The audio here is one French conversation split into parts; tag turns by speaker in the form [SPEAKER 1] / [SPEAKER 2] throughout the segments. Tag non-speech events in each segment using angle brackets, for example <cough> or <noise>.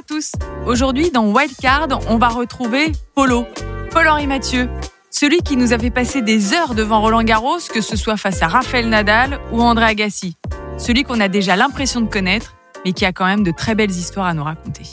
[SPEAKER 1] à tous. Aujourd'hui, dans Wildcard, on va retrouver Polo, Paul-Henri Mathieu, celui qui nous a fait passer des heures devant Roland Garros, que ce soit face à Raphaël Nadal ou André Agassi. Celui qu'on a déjà l'impression de connaître, mais qui a quand même de très belles histoires à nous raconter.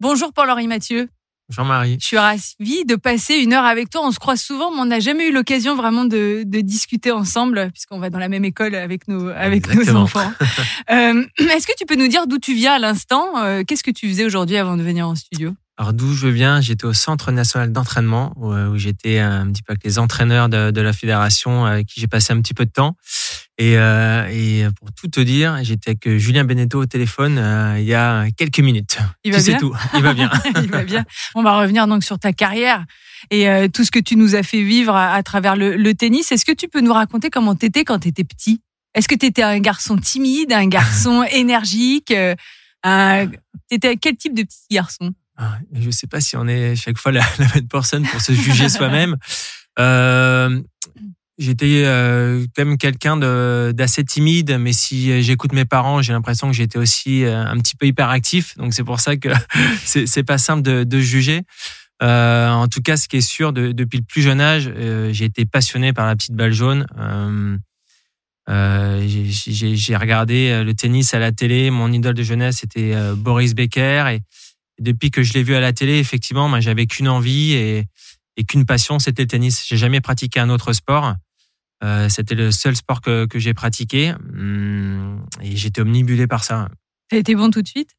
[SPEAKER 1] Bonjour Paul-Henri Mathieu.
[SPEAKER 2] Jean-Marie.
[SPEAKER 1] Je suis ravie de passer une heure avec toi. On se croise souvent, mais on n'a jamais eu l'occasion vraiment de, discuter ensemble, puisqu'on va dans la même école avec nos, avec nos enfants. <laughs> Euh, est-ce que tu peux nous dire d'où tu viens à l'instant? Euh, Qu'est-ce que tu faisais aujourd'hui avant de venir en studio?
[SPEAKER 2] Alors d'où je viens, j'étais au Centre national d'entraînement où, euh, j'étais un petit peu avec les entraîneurs de, la fédération avec qui j'ai passé un petit peu de temps. Et, euh, et pour tout te dire, j'étais avec Julien Beneteau au téléphone euh, il y a quelques minutes.
[SPEAKER 1] Il va bien.
[SPEAKER 2] tout. Il va bien. <laughs>
[SPEAKER 1] il va bien. On va revenir donc sur ta carrière et tout ce que tu nous as fait vivre à, travers le, tennis. Est-ce que tu peux nous raconter comment t'étais quand t'étais petit? Est-ce que t'étais un garçon timide, un garçon <laughs> énergique T'étais quel type de petit garçon?
[SPEAKER 2] Ah, je ne sais pas si on est chaque fois la, la même personne pour se juger soi-même. Euh, j'étais euh, quand même quelqu'un d'assez timide, mais si j'écoute mes parents, j'ai l'impression que j'étais aussi euh, un petit peu hyperactif. Donc c'est pour ça que <laughs> c'est pas simple de, de juger. Euh, en tout cas, ce qui est sûr, de, depuis le plus jeune âge, euh, j'ai été passionné par la petite balle jaune. j'ai regardé le tennis à la télé. Mon idole de jeunesse était Boris Becker et depuis que je l'ai vu à la télé, effectivement, j'avais qu'une envie et, et qu'une passion, c'était le tennis. J'ai jamais pratiqué un autre sport. Euh, c'était le seul sport que, que j'ai pratiqué hum, et j'étais omnibulé par ça.
[SPEAKER 1] T'as été bon tout de suite?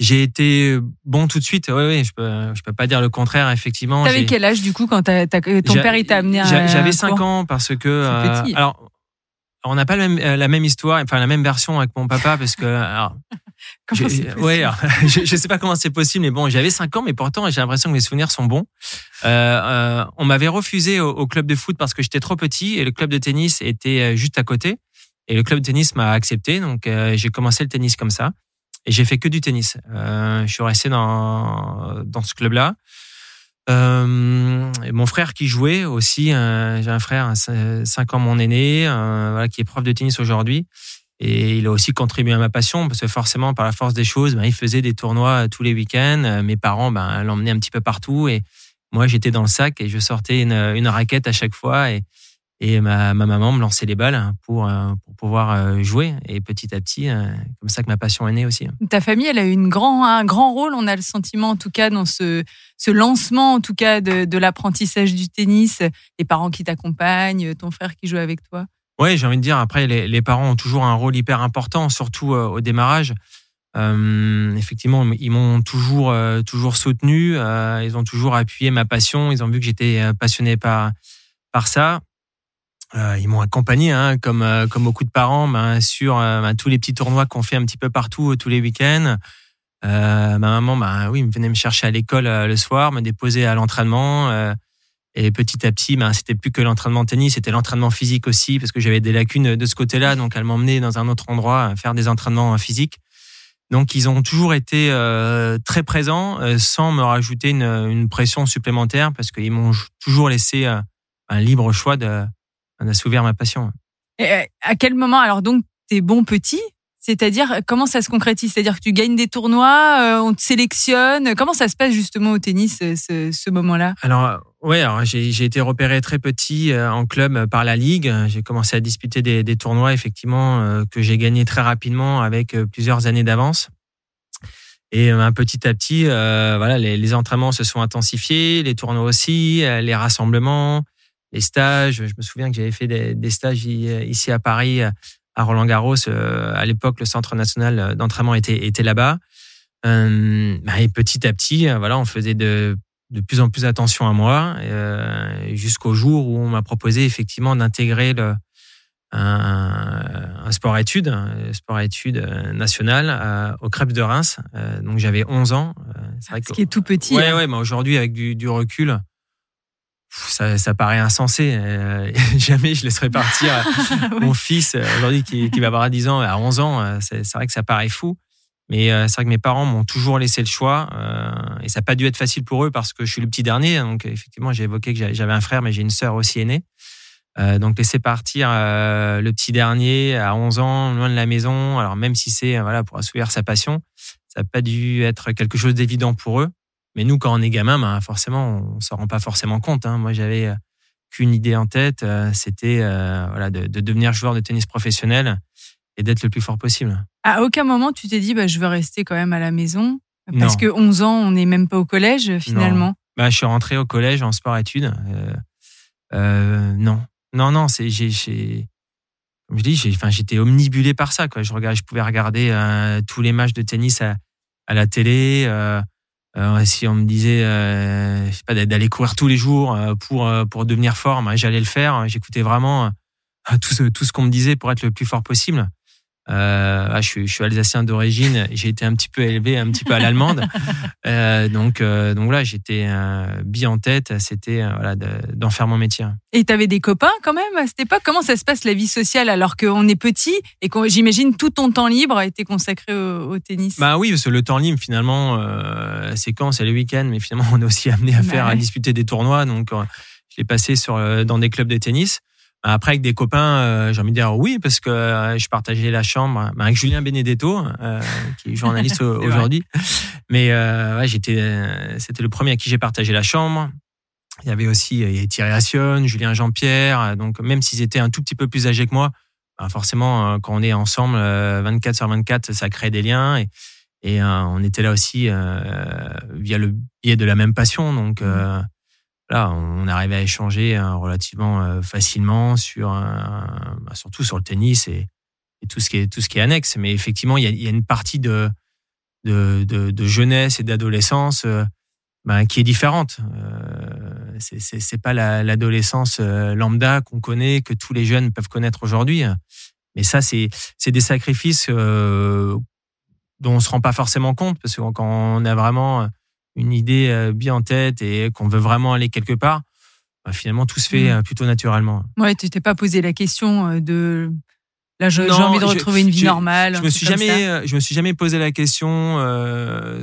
[SPEAKER 2] J'ai été bon tout de suite. Oui, oui, je peux, je peux pas dire le contraire. Effectivement.
[SPEAKER 1] T'avais quel âge du coup quand ton père il t'a amené
[SPEAKER 2] à J'avais 5 ans parce que. Euh, alors, on n'a pas la même, euh, la même histoire, enfin la même version avec mon papa parce que <laughs> alors,
[SPEAKER 1] je,
[SPEAKER 2] ouais, <laughs> je, je sais pas comment c'est possible, mais bon, j'avais 5 ans, mais pourtant j'ai l'impression que mes souvenirs sont bons. Euh, euh, on m'avait refusé au, club de foot parce que j'étais trop petit et le club de tennis était euh, juste à côté. Et le club de tennis m'a accepté, donc euh, j'ai commencé le tennis comme ça. Et j'ai fait que du tennis. Euh, je suis resté dans dans ce club-là. Euh, mon frère qui jouait aussi, j'ai un frère, 5 ans mon aîné, voilà, qui est prof de tennis aujourd'hui. Et il a aussi contribué à ma passion parce que forcément, par la force des choses, ben, il faisait des tournois tous les week-ends. Euh, mes parents ben, l'emmenaient un petit peu partout et moi, j'étais dans le sac et je sortais une, une raquette à chaque fois et, ma, ma, maman me lançait les balles pour, euh, pour pouvoir euh, jouer. Et petit à petit, comme ça que ma passion est née aussi.
[SPEAKER 1] Ta famille, elle a eu un grand rôle, on a le sentiment en tout cas, dans ce, ce lancement en tout cas de l'apprentissage du tennis. Les parents qui t'accompagnent, ton frère qui joue avec toi.
[SPEAKER 2] Oui, j'ai envie de dire, après, les, parents ont toujours un rôle hyper important, surtout euh, au démarrage. Euh, effectivement, ils m'ont toujours, euh, toujours soutenu, euh, ils ont toujours appuyé ma passion, ils ont vu que j'étais passionné par, par ça. ils m'ont accompagné, hein, comme, comme beaucoup de parents, ben, sur ben, tous les petits tournois qu'on fait un petit peu partout, tous les week-ends. ma maman, ben, oui, venait me chercher à l'école le soir, me déposer à l'entraînement. Et petit à petit, ben, c'était plus que l'entraînement tennis, c'était l'entraînement physique aussi, parce que j'avais des lacunes de ce côté-là. Donc, elle m'emmenait dans un autre endroit à faire des entraînements physiques. Donc, ils ont toujours été euh, très présents, euh, sans me rajouter une, une pression supplémentaire, parce qu'ils m'ont toujours laissé euh, un libre choix de, d'assouvir ma passion.
[SPEAKER 1] Et à quel moment, alors donc, t'es bon petit, c'est-à-dire, comment ça se concrétise? C'est-à-dire que tu gagnes des tournois, euh, on te sélectionne. Comment ça se passe justement au tennis, ce, ce moment-là?
[SPEAKER 2] Alors, ouais, alors j'ai été repéré très petit euh, en club par la ligue. J'ai commencé à disputer des, tournois, effectivement, euh, que j'ai gagné très rapidement avec plusieurs années d'avance. Et un petit à petit, voilà, les, entraînements se sont intensifiés, les tournois aussi, les rassemblements, les stages. Je me souviens que j'avais fait des, stages ici à Paris à Roland Garros. Euh, à l'époque, le centre national d'entraînement était, là-bas. Euh, bah, et petit à petit, euh, voilà, on faisait de, de plus en plus attention à moi, jusqu'au jour où on m'a proposé effectivement d'intégrer le, un, sport-études, un sport-études national au Crêpes de Reims. donc j'avais 11 ans.
[SPEAKER 1] C'est vrai Ce qui est tout petit.
[SPEAKER 2] Ouais, hein. ouais, mais aujourd'hui, avec du, du recul, ça, ça, paraît insensé. Euh, <laughs> jamais je laisserai partir <laughs> mon fils euh, aujourd'hui qui, qui, va avoir 10 ans à 11 ans. Euh, c'est vrai que ça paraît fou. Mais c'est vrai que mes parents m'ont toujours laissé le choix et ça n'a pas dû être facile pour eux parce que je suis le petit dernier. Donc effectivement, j'ai évoqué que j'avais un frère, mais j'ai une sœur aussi aînée. donc laisser partir le petit dernier à 11 ans, loin de la maison, alors même si c'est voilà pour assouvir sa passion, Ça n'a pas dû être quelque chose d'évident pour eux. Mais nous, quand on est gamin, ben, forcément, on s'en rend pas forcément compte. Hein. Moi, j'avais qu'une idée en tête, c'était voilà, de, devenir joueur de tennis professionnel et d'être le plus fort possible.
[SPEAKER 1] À aucun moment, tu t'es dit, bah, je veux rester quand même à la maison Parce que 11 ans, on n'est même pas au collège finalement.
[SPEAKER 2] Bah, je suis rentré au collège en sport-études. Euh, non, non, non, c'est j'ai, comme je dis, j'ai, enfin, j'étais omnibulé par ça. Quoi. Je regardais, je pouvais regarder euh, tous les matchs de tennis à, à la télé. Euh, euh si on me disait, euh, je sais pas, d'aller courir tous les jours pour pour devenir fort, j'allais le faire. J'écoutais vraiment tout ce tout ce qu'on me disait pour être le plus fort possible. Euh, ah, je, suis, je, suis, alsacien d'origine, j'ai été un petit peu élevé un petit peu à l'allemande. <laughs> euh, donc, euh, donc là, j'étais bien en tête, c'était voilà, d'en faire mon métier.
[SPEAKER 1] Et tu avais des copains quand même à cette époque? Comment ça se passe la vie sociale alors qu'on est petit et que j'imagine tout ton temps libre était consacré au, tennis?
[SPEAKER 2] Bah oui, parce que le temps libre, finalement, c'est quand? C'est le week-end, mais finalement, <laughs> on est aussi amené à faire, à disputer des tournois. Donc, je l'ai passé sur, dans des clubs de tennis. Après, avec des copains, euh, j'ai envie de dire oui, parce que euh, je partageais la chambre avec Julien Benedetto, euh, qui est journaliste <laughs> aujourd'hui. Mais ouais, j'étais, c'était le premier à qui j'ai partagé la chambre. Il y avait aussi Thierry Assion, Julien Jean-Pierre. Donc, même s'ils étaient un tout petit peu plus âgés que moi, bah, forcément, quand on est ensemble 24 sur 24, ça crée des liens. Et, et on était là aussi via le biais de la même passion. Donc, mmh là, on arrivait à échanger euh, relativement euh, facilement sur, bah, surtout sur le tennis et, tout ce qui est tout ce qui est annexe. Mais effectivement, il y a, une partie de de, de, jeunesse et d'adolescence euh, bah, qui est différente. Euh, c'est pas l'adolescence lambda qu'on connaît, que tous les jeunes peuvent connaître aujourd'hui. Mais ça, c'est des sacrifices dont on se rend pas forcément compte parce que quand on a vraiment une idée euh, bien en tête et qu'on veut vraiment aller quelque part, bah, finalement tout se fait mmh. euh, plutôt naturellement.
[SPEAKER 1] Ouais, tu t'es pas posé la question euh, de là j'ai envie de retrouver une vie normale.
[SPEAKER 2] Je me suis jamais, je me suis jamais posé la question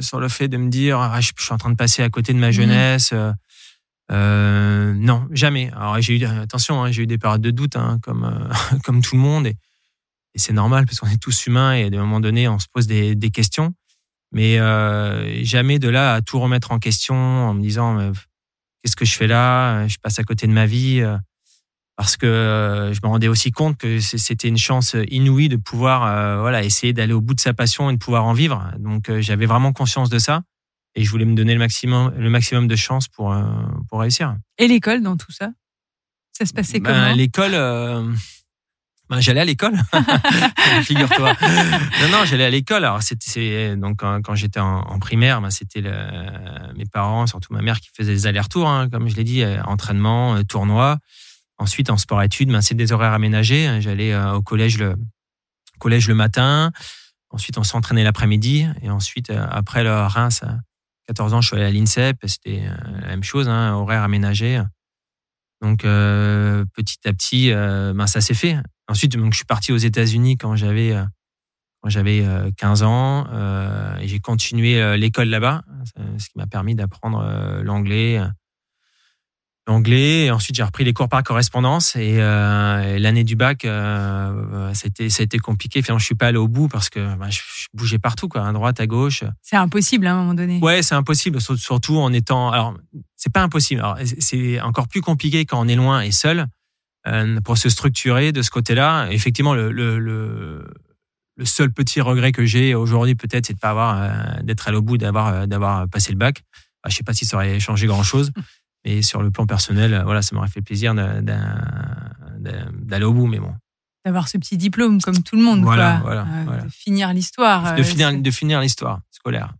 [SPEAKER 2] sur le fait de me dire ah, je, suis en train de passer à côté de ma mmh. jeunesse. non, jamais. Alors j'ai eu attention, hein, j'ai eu des périodes de doute, hein, comme <laughs> comme tout le monde, et, c'est normal parce qu'on est tous humains et à un moment donné on se pose des, des questions. Mais euh, jamais de là à tout remettre en question en me disant qu'est-ce que je fais là? Je passe à côté de ma vie. Euh, parce que euh, je me rendais aussi compte que c'était une chance inouïe de pouvoir voilà essayer d'aller au bout de sa passion et de pouvoir en vivre. Donc j'avais vraiment conscience de ça et je voulais me donner le maximum le maximum de chance pour pour réussir.
[SPEAKER 1] Et l'école dans tout ça? Ça se passait ben, comment?
[SPEAKER 2] L'école ben, j'allais à l'école, <laughs> figure-toi. non, non, j'allais à l'école. Alors, c'était donc quand, j'étais en, primaire, ben, c'était mes parents, surtout ma mère, qui faisaient des allers-retours, hein, comme je l'ai dit, euh, entraînement, euh, tournoi. Ensuite, en sport-études, ben, c'est des horaires aménagés. J'allais euh, au collège le collège le matin. Ensuite, on s'entraînait l'après-midi. Et ensuite, après le Reims, à 14 ans, je suis allé à l'INSEP. C'était la même chose, hein, horaire aménagé. Donc petit à petit, ben, ça s'est fait. Ensuite, donc, je suis parti aux États-Unis quand j'avais euh, quand j'avais 15 ans et j'ai continué l'école là-bas, ce qui m'a permis d'apprendre l'anglais, l'anglais. Et ensuite, j'ai repris les cours par correspondance. Et, euh, l'année du bac, euh, ça, a été, compliqué. Finalement, je suis pas allé au bout parce que bah, je, bougeais partout, quoi, à droite, à gauche.
[SPEAKER 1] C'est impossible à un moment donné.
[SPEAKER 2] Ouais, c'est impossible, surtout en étant. Alors, c'est pas impossible. c'est encore plus compliqué quand on est loin et seul euh, pour se structurer de ce côté-là. Effectivement, le, le, le, seul petit regret que j'ai aujourd'hui, peut-être, c'est de pas avoir, euh, d'être allé au bout, d'avoir, d'avoir passé le bac. Je je sais pas si ça aurait changé grand-chose. <laughs> Et sur le plan personnel, voilà, ça m'aurait fait plaisir d'aller au bout, mais bon.
[SPEAKER 1] D'avoir ce petit diplôme comme tout le monde,
[SPEAKER 2] voilà,
[SPEAKER 1] quoi.
[SPEAKER 2] Voilà,
[SPEAKER 1] euh, voilà. De finir l'histoire.
[SPEAKER 2] De finir, de finir l'histoire scolaire.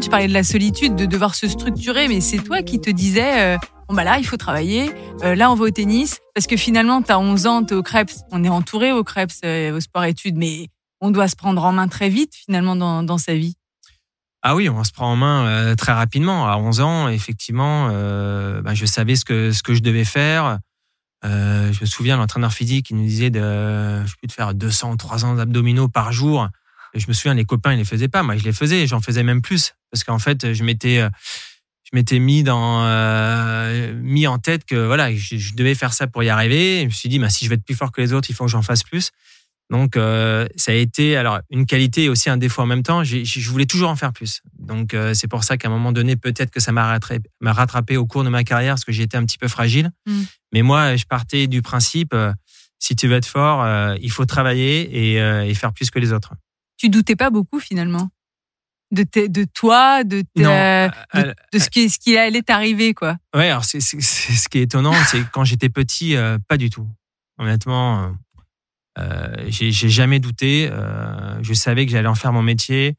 [SPEAKER 1] Tu parlais de la solitude, de devoir se structurer, mais c'est toi qui te disais, euh, bon bah là, il faut travailler, euh, là, on va au tennis, parce que finalement, tu as 11 ans, tu es au Krebs, on est entouré au Krebs, euh, au sport-études, mais on doit se prendre en main très vite, finalement, dans, sa vie.
[SPEAKER 2] Ah oui, on se prend en main très rapidement. À 11 ans, effectivement, bah, je savais ce que, ce que je devais faire. je me souviens, l'entraîneur physique, il nous disait de, je peux de faire 200, 300 abdominaux par jour je me souviens, les copains, ils les faisaient pas. Moi, je les faisais. J'en faisais même plus. Parce qu'en fait, je m'étais, je m'étais mis dans euh, mis en tête que voilà, je, devais faire ça pour y arriver. je me suis dit, bah, si je veux être plus fort que les autres, il faut que j'en fasse plus. Donc euh, ça a été alors une qualité et aussi un défaut en même temps. je voulais toujours en faire plus. Donc euh, c'est pour ça qu'à un moment donné, peut-être que ça m'a rattrapé, rattrapé, au cours de ma carrière parce que j'étais un petit peu fragile. Mm. Mais moi, je partais du principe si tu veux être fort, il faut travailler et, et faire plus que les autres.
[SPEAKER 1] Tu doutais pas beaucoup finalement? De, de toi, de, de, ce, qui, ce qui allait t'arriver, quoi.
[SPEAKER 2] Ouais, alors c'est, ce qui est étonnant, <laughs> c'est quand j'étais petit, euh, pas du tout. Honnêtement, euh, euh j'ai, jamais douté. Euh, je savais que j'allais en faire mon métier.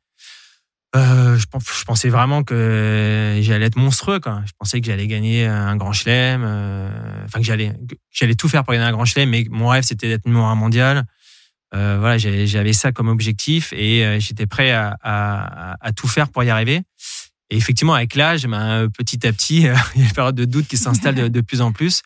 [SPEAKER 2] Euh, je, je, pensais vraiment que j'allais être monstrueux. Quoi. Je pensais que j'allais gagner un grand chelem. Enfin, que j'allais, j'allais tout faire pour gagner un grand chelem. Mais mon rêve, c'était d'être numéro un mondial. Euh, voilà, j'avais ça comme objectif et euh, j'étais prêt à, à, à, tout faire pour y arriver. Et effectivement, avec l'âge, ben, petit à petit, <laughs> il y a une période de doute qui s'installe de, de, plus en plus.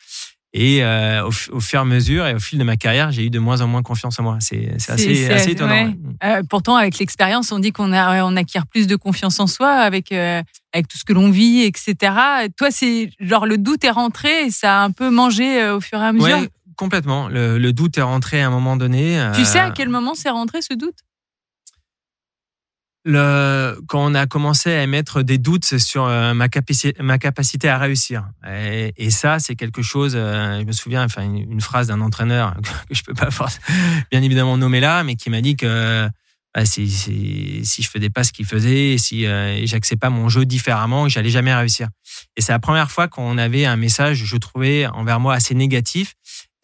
[SPEAKER 2] Et euh, au, au, fur et à mesure et au fil de ma carrière, j'ai eu de moins en moins confiance en moi. C'est assez, assez, étonnant.
[SPEAKER 1] Euh, pourtant, avec l'expérience, on dit qu'on on acquiert plus de confiance en soi avec, euh, avec tout ce que l'on vit, etc. Toi, c'est genre le doute est rentré et ça a un peu mangé au fur et à mesure?
[SPEAKER 2] Ouais, complètement. Le, doute est rentré à un moment donné.
[SPEAKER 1] Tu sais à quel moment c'est rentré ce doute?
[SPEAKER 2] Le, quand on a commencé à émettre des doutes sur euh, ma, capacité, ma capacité à réussir. Et, ça, c'est quelque chose, euh, je me souviens, enfin, une, phrase d'un entraîneur <laughs> que je peux pas bien évidemment nommer là, mais qui m'a dit que bah, si, si, si, je faisais pas ce qu'il faisait, si euh, j'acceptais pas mon jeu différemment, j'allais jamais réussir. Et c'est la première fois qu'on avait un message, je trouvais, envers moi assez négatif,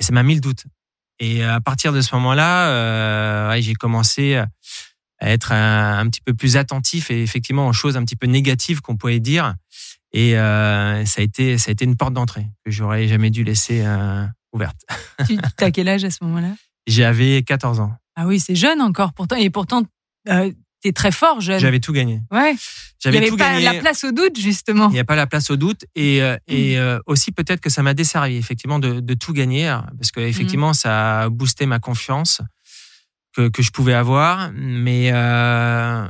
[SPEAKER 2] et ça m'a mis le doute. Et à partir de ce moment-là, euh, j'ai commencé à être un, petit peu plus attentif et effectivement aux choses un petit peu négatives qu'on pouvait dire. Et euh, ça a été ça a été une porte d'entrée que j'aurais jamais dû laisser euh, ouverte. <laughs>
[SPEAKER 1] Tu as quel âge à ce moment-là?
[SPEAKER 2] J'avais 14 ans.
[SPEAKER 1] Ah oui, c'est jeune encore pourtant et pourtant euh, tu es très fort jeune.
[SPEAKER 2] J'avais tout gagné.
[SPEAKER 1] Ouais. J'avais Il n'y avait pas la place au doute justement.
[SPEAKER 2] Il n'y a pas la place au doute et euh, et mm. euh, aussi peut-être que ça m'a desservi effectivement de, de tout gagner parce que effectivement mm. ça a boosté ma confiance que, que je pouvais avoir, mais euh,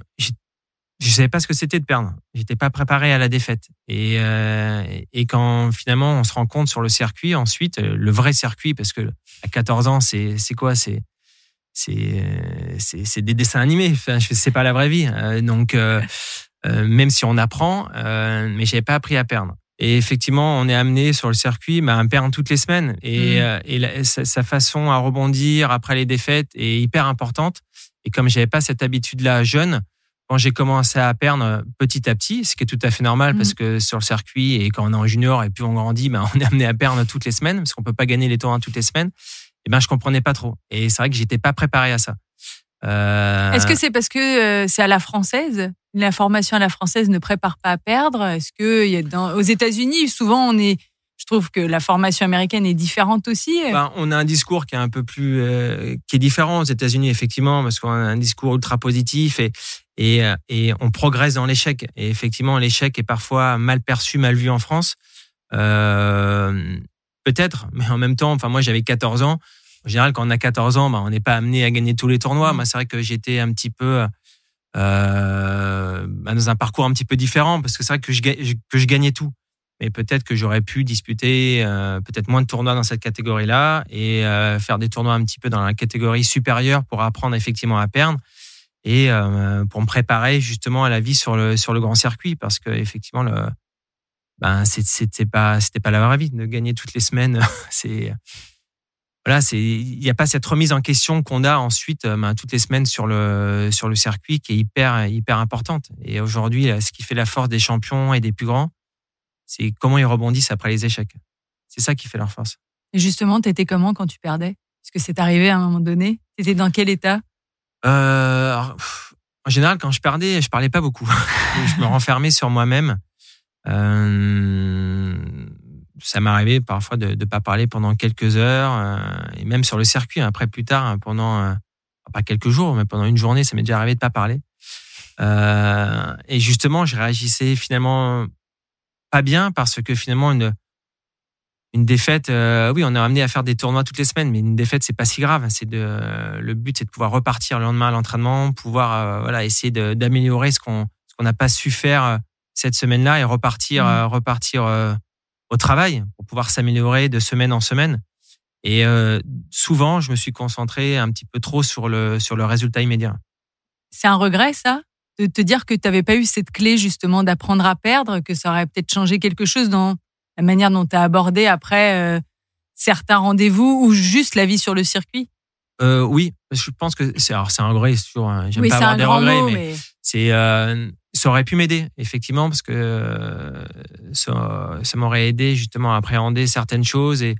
[SPEAKER 2] je savais pas ce que c'était de perdre. J'étais pas préparé à la défaite. Et, euh, et quand finalement on se rend compte sur le circuit, ensuite le vrai circuit, parce que à 14 ans, c'est c'est quoi? C'est c'est c'est des dessins animés. Enfin, c'est pas la vraie vie. Euh, donc euh, euh, même si on apprend, euh, mais j'avais pas appris à perdre. Et effectivement, on est amené sur le circuit bah, à perdre toutes les semaines. Et, mmh. euh, et sa, façon à rebondir après les défaites est hyper importante. Et comme j'avais pas cette habitude-là jeune, quand j'ai commencé à perdre petit à petit, ce qui est tout à fait normal mmh. parce que sur le circuit et quand on est en junior et puis on grandit, bah, on est amené à perdre toutes les semaines parce qu'on peut pas gagner les tours toutes les semaines. Et ben je comprenais pas trop. Et c'est vrai que j'étais pas préparé à ça.
[SPEAKER 1] Euh... Est-ce que c'est parce que euh, c'est à la française? La formation à la française ne prépare pas à perdre? Est-ce que y a dans, aux États-Unis, souvent, on est, je trouve que la formation américaine est différente aussi.
[SPEAKER 2] Ben, on a un discours qui est un peu plus, euh, qui est différent aux États-Unis effectivement, parce qu'on a un discours ultra positif et et, et on progresse dans l'échec. Et effectivement, l'échec est parfois mal perçu, mal vu en France. Euh, Peut-être, mais en même temps, enfin moi j'avais 14 ans. En général, quand on a 14 ans, ben, on n'est pas amené à gagner tous les tournois. Mmh. Moi, c'est vrai que j'étais un petit peu euh, bah, dans un parcours un petit peu différent parce que c'est vrai que je, que je gagnais tout. Mais peut-être que j'aurais pu disputer euh, peut-être moins de tournois dans cette catégorie-là et euh, faire des tournois un petit peu dans la catégorie supérieure pour apprendre effectivement à perdre et euh, pour me préparer justement à la vie sur le sur le grand circuit parce que effectivement le ben c'était pas c'était pas la vraie vie de gagner toutes les semaines <laughs> c'est voilà, c'est il n'y a pas cette remise en question qu'on a ensuite euh, ben, toutes les semaines sur le sur le circuit qui est hyper hyper importante. Et aujourd'hui, ce qui fait la force des champions et des plus grands, c'est comment ils rebondissent après les échecs. C'est ça qui fait leur force.
[SPEAKER 1] Et justement, t'étais comment quand tu perdais? Est-ce que c'est arrivé à un moment donné T'étais dans quel état?
[SPEAKER 2] Euh, En général, quand je perdais, je parlais pas beaucoup. <laughs> je me renfermais sur moi-même. Euh, ça m'est arrivé parfois de ne pas parler pendant quelques heures, euh, et même sur le circuit, hein, après plus tard, hein, pendant, euh, pas quelques jours, mais pendant une journée, ça m'est déjà arrivé de pas parler. Et justement, je réagissais finalement pas bien parce que finalement, une, une défaite, oui, on est amené à faire des tournois toutes les semaines, mais une défaite, c'est pas si grave. C'est de, le but, c'est de pouvoir repartir le lendemain à l'entraînement, pouvoir voilà, essayer d'améliorer ce qu'on qu'on n'a pas su faire cette semaine-là et repartir,
[SPEAKER 1] Mmh.
[SPEAKER 2] repartir au travail pour pouvoir s'améliorer de semaine en semaine. Et souvent, je me suis concentré un petit peu trop sur le, sur le résultat immédiat.
[SPEAKER 1] C'est un regret, ça? De te dire que tu n'avais pas eu cette clé, justement, d'apprendre à perdre, que ça aurait peut-être changé quelque chose dans la manière dont tu as abordé après certains rendez-vous ou juste la vie sur le circuit?
[SPEAKER 2] Euh, Oui, je pense que c'est alors c'est un regret, c'est toujours. hein, J'aime
[SPEAKER 1] Oui,
[SPEAKER 2] pas avoir des regrets,
[SPEAKER 1] mot,
[SPEAKER 2] mais,
[SPEAKER 1] mais
[SPEAKER 2] c'est euh, ça aurait pu m'aider effectivement parce que euh, ça, m'aurait aidé justement à appréhender certaines choses et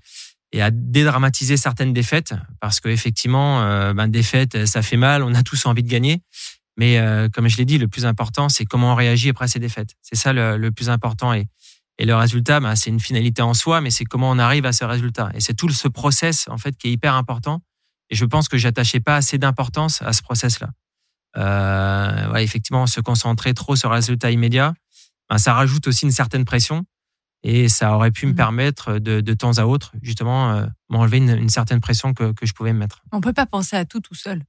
[SPEAKER 2] à dédramatiser certaines défaites parce que effectivement euh, ben défaite ça fait mal on a tous envie de gagner. Mais euh, comme je l'ai dit le plus important c'est comment on réagit après ces défaites. C'est ça le, le plus important et et le résultat ben, c'est une finalité en soi mais c'est comment on arrive à ce résultat. Et c'est tout ce process en fait qui est hyper important. Et je pense que j'attachais pas assez d'importance à ce process là euh, ouais, effectivement se concentrer trop sur le résultat immédiat ben, ça rajoute aussi une certaine pression et ça aurait pu me
[SPEAKER 1] Mhm.
[SPEAKER 2] permettre de, de temps à autre, justement, euh, m'enlever une, une certaine pression que, que je pouvais me mettre.
[SPEAKER 1] on peut pas penser à tout tout seul.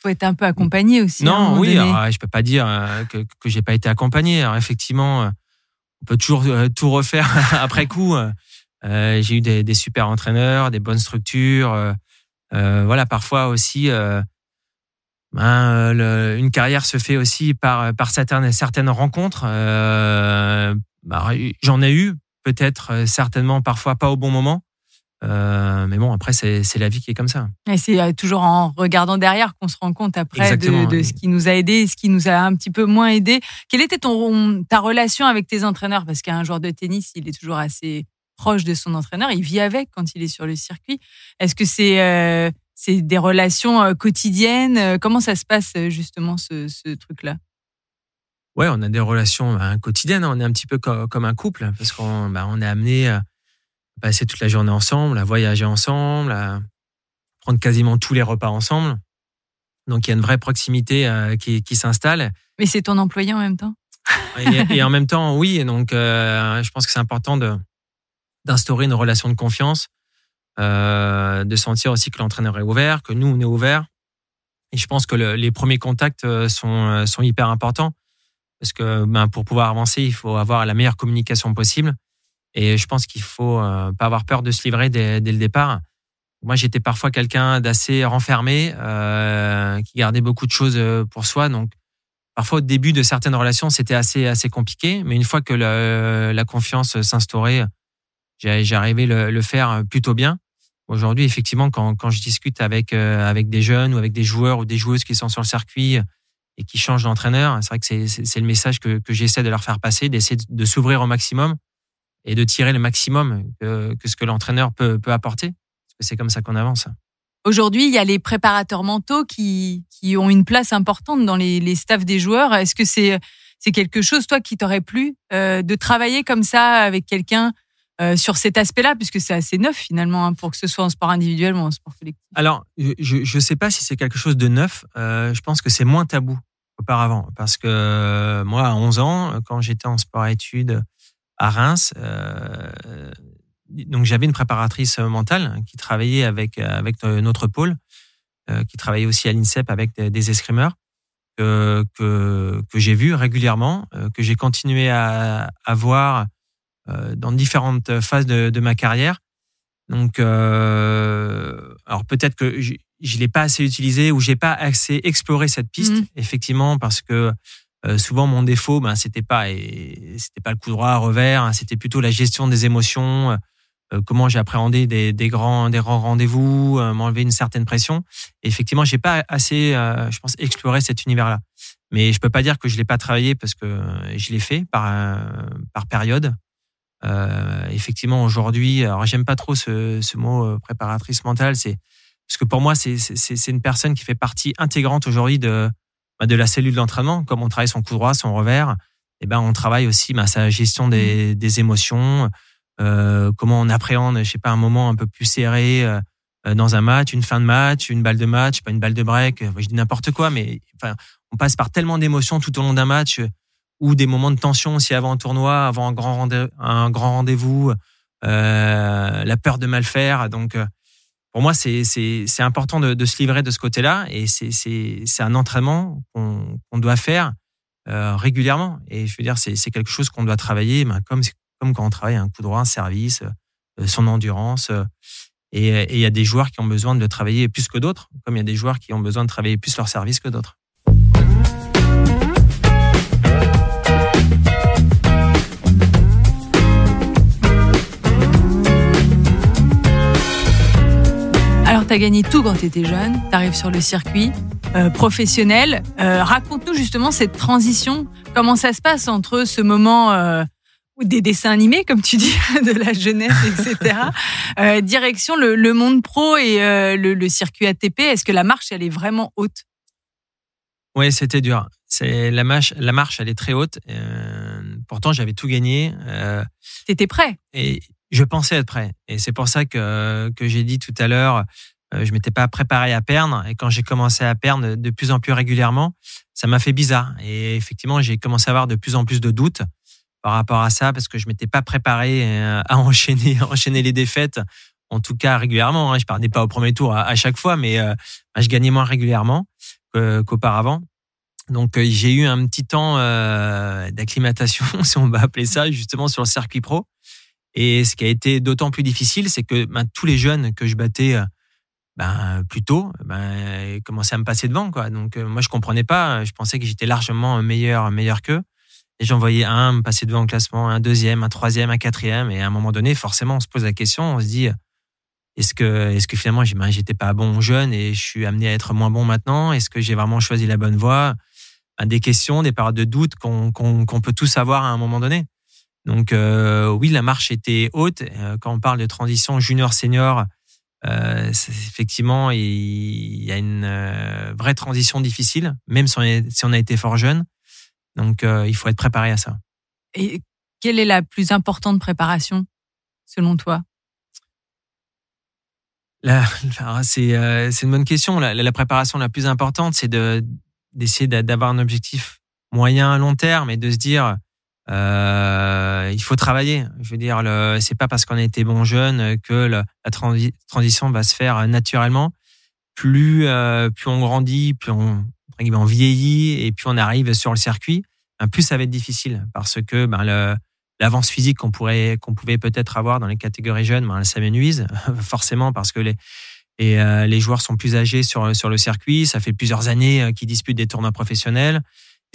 [SPEAKER 1] faut être un peu accompagné aussi. un
[SPEAKER 2] non, oui, alors, je peux pas dire euh, que, que j'ai pas été accompagné. Alors, effectivement, euh, on peut toujours euh, tout refaire <laughs> après coup. Euh, j'ai eu des, des super entraîneurs, des bonnes structures. euh, euh, voilà, parfois aussi, euh, ben, euh, le- une carrière se fait aussi par, par certaines, certaines rencontres. Euh, bah, J'en ai eu, peut-être, euh, certainement, parfois pas au bon moment. Euh, mais bon, après, c'est la vie qui est comme ça.
[SPEAKER 1] Et c'est toujours en regardant derrière qu'on se rend compte après de, ce qui nous a aidé et ce qui nous a un petit peu moins aidé. Quelle était ton, ta relation avec tes entraîneurs? Parce qu'un joueur de tennis, il est toujours assez proche de son entraîneur. Il vit avec quand il est sur le circuit. Est-ce que c'est euh, c'est des relations euh, quotidiennes Euh, Comment ça se passe euh, justement ce, ce truc-là?
[SPEAKER 2] Ouais, on a des relations ben, quotidiennes. hein. On est un petit peu co- comme un couple parce qu'on ben, on est amené à passer toute la journée ensemble, à voyager ensemble, à prendre quasiment tous les repas ensemble. Donc il y a une vraie proximité euh, qui, qui s'installe.
[SPEAKER 1] Mais c'est ton employé en même temps?
[SPEAKER 2] Et, et en <laughs> même temps, oui. Et donc euh, je pense que c'est important de d'instaurer une relation de confiance, euh, de sentir aussi que l'entraîneur est ouvert, que nous on est ouvert. Et je pense que le- les premiers contacts euh, sont euh, sont hyper importants parce que ben, pour pouvoir avancer, il faut avoir la meilleure communication possible. Et je pense qu'il faut euh, pas avoir peur de se livrer dès, dès le départ. Moi, j'étais parfois quelqu'un d'assez renfermé, qui gardait beaucoup de choses pour soi. Donc, parfois au début de certaines relations, c'était assez assez compliqué. Mais une fois que la confiance s'instaurait, j'arrivais le, le faire plutôt bien. Aujourd'hui, effectivement, quand, quand je discute avec euh, avec des jeunes ou avec des joueurs ou des joueuses qui sont sur le circuit et qui changent d'entraîneur, c'est vrai que c'est- le message que, que j'essaie de leur faire passer, d'essayer de, s'ouvrir au maximum et de tirer le maximum que, que ce que l'entraîneur peut, peut apporter. C'est comme ça qu'on avance.
[SPEAKER 1] Aujourd'hui, il y a les préparateurs mentaux qui, qui ont une place importante dans les, les staffs des joueurs. Est-ce que c'est c'est quelque chose, toi, qui t'aurait plu euh, de travailler comme ça avec quelqu'un euh, sur cet aspect-là, puisque c'est assez neuf finalement, hein, pour que ce soit en sport individuel ou en sport collectif
[SPEAKER 2] Alors, je ne sais pas si c'est quelque chose de neuf. Euh, je pense que c'est moins tabou qu'auparavant. Parce que euh, moi, à 11 ans, quand j'étais en sport-études à Reims, j'avais une préparatrice mentale qui travaillait avec, avec notre pôle, qui travaillait aussi à l'INSEP avec des, escrimeurs, que, que, j'ai vu régulièrement, que j'ai continué à, à voir dans différentes phases de, de ma carrière. Donc, euh, alors peut-être que je ne l'ai pas assez utilisé ou j'ai pas assez exploré cette piste,
[SPEAKER 1] Mhm.
[SPEAKER 2] effectivement, parce que euh, souvent mon défaut, ben c'était pas c'était pas le coup droit revers, hein, c'était plutôt la gestion des émotions, euh, comment j'ai appréhendé des, des grands des grands rendez-vous, euh, m'enlever une certaine pression. Et effectivement, j'ai pas assez, euh, je pense, exploré cet univers-là. Mais je peux pas dire que je l'ai pas travaillé parce que je l'ai fait par euh, par période. Euh, effectivement, aujourd'hui, alors j'aime pas trop ce, ce mot euh, préparatrice mentale, c'est parce que pour moi, c'est une personne qui fait partie intégrante aujourd'hui de bah, de la cellule d'entraînement. Comme on travaille son coup droit, son revers, et ben on travaille aussi bah, sa gestion des, des émotions, euh, comment on appréhende, je sais pas, un moment un peu plus serré euh, dans un match, une fin de match, une balle de match, pas une balle de break, euh, je dis n'importe quoi, mais enfin, on passe par tellement d'émotions tout au long d'un match ou des moments de tension aussi avant un tournoi, avant un grand rendez- un grand rendez-vous, euh, la peur de mal faire. Donc, euh, pour moi, c'est c'est c'est important de, se livrer de ce côté-là et c'est c'est c'est un entraînement qu'on qu'on doit faire régulièrement. Et je veux dire, c'est quelque chose qu'on doit travailler, ben, comme, comme quand on travaille un coup droit, un service, son endurance. et il y a des joueurs qui ont besoin de travailler plus que d'autres, comme il y a des joueurs qui ont besoin de travailler plus leur service que d'autres.
[SPEAKER 1] Tu as gagné tout quand tu étais jeune, tu arrives sur le circuit euh, professionnel. Euh, raconte-nous justement cette transition, comment ça se passe entre ce moment euh, des dessins animés, comme tu dis, <laughs> de la jeunesse, etc., <laughs> direction le, monde pro et le, circuit ATP. Est-ce que la marche, elle est vraiment haute?
[SPEAKER 2] Oui, c'était dur. C'est la marche, la marche, elle est très haute. pourtant, j'avais tout gagné.
[SPEAKER 1] tu étais prêt?
[SPEAKER 2] Et je pensais être prêt. Et c'est pour ça que, que j'ai dit tout à l'heure, euh, je m'étais pas préparé à perdre. Et quand j'ai commencé à perdre de plus en plus régulièrement, ça m'a fait bizarre. Et effectivement, j'ai commencé à avoir de plus en plus de doutes par rapport à ça parce que je m'étais pas préparé euh, à <laughs> enchaîner, enchaîner les défaites. En tout cas, régulièrement. Hein. Je perdais pas au premier tour à, chaque fois, mais euh, je gagnais moins régulièrement qu'auparavant. Donc j'ai eu un petit temps d'acclimatation, <laughs> si on va appeler ça, justement sur le circuit pro. Et ce qui a été d'autant plus difficile, c'est que ben, tous les jeunes que je battais ben plus tôt, ben commençaient à me passer devant quoi. Donc euh, moi je comprenais pas, je pensais que j'étais largement meilleur meilleur qu'eux. Et j'en voyais un me passer devant au classement, un deuxième, un troisième, un quatrième. Et à un moment donné, forcément, on se pose la question, on se dit, est-ce que, est-ce que finalement, ben, j'étais pas bon jeune et je suis amené à être moins bon maintenant? Est-ce que j'ai vraiment choisi la bonne voie? Ben, Des questions, des périodes de doute qu'on qu'on peut tous avoir à un moment donné. Donc euh, oui, la marche était haute. Euh, quand on parle de transition junior-senior, euh, effectivement, il y a une euh, vraie transition difficile, même si on, a été fort jeune. Donc, euh, il faut être préparé à ça.
[SPEAKER 1] Et quelle est la plus importante préparation, selon toi?
[SPEAKER 2] C'est une bonne question. La, la, préparation la plus importante, c'est d'essayer d'avoir un objectif moyen à long terme et de se dire euh, il faut travailler. Je veux dire, c'est pas parce qu'on a été bon jeune que la transition va se faire naturellement. Plus, euh, plus on grandit, plus on, vieillit et plus on arrive sur le circuit, ben, plus ça va être difficile parce que ben, l'avance physique qu'on pourrait, pouvait peut-être avoir dans les catégories jeunes, ben, elle s'amenuise <laughs> forcément parce que euh, les joueurs sont plus âgés sur, le circuit. Ça fait plusieurs années qu'ils disputent des tournois professionnels.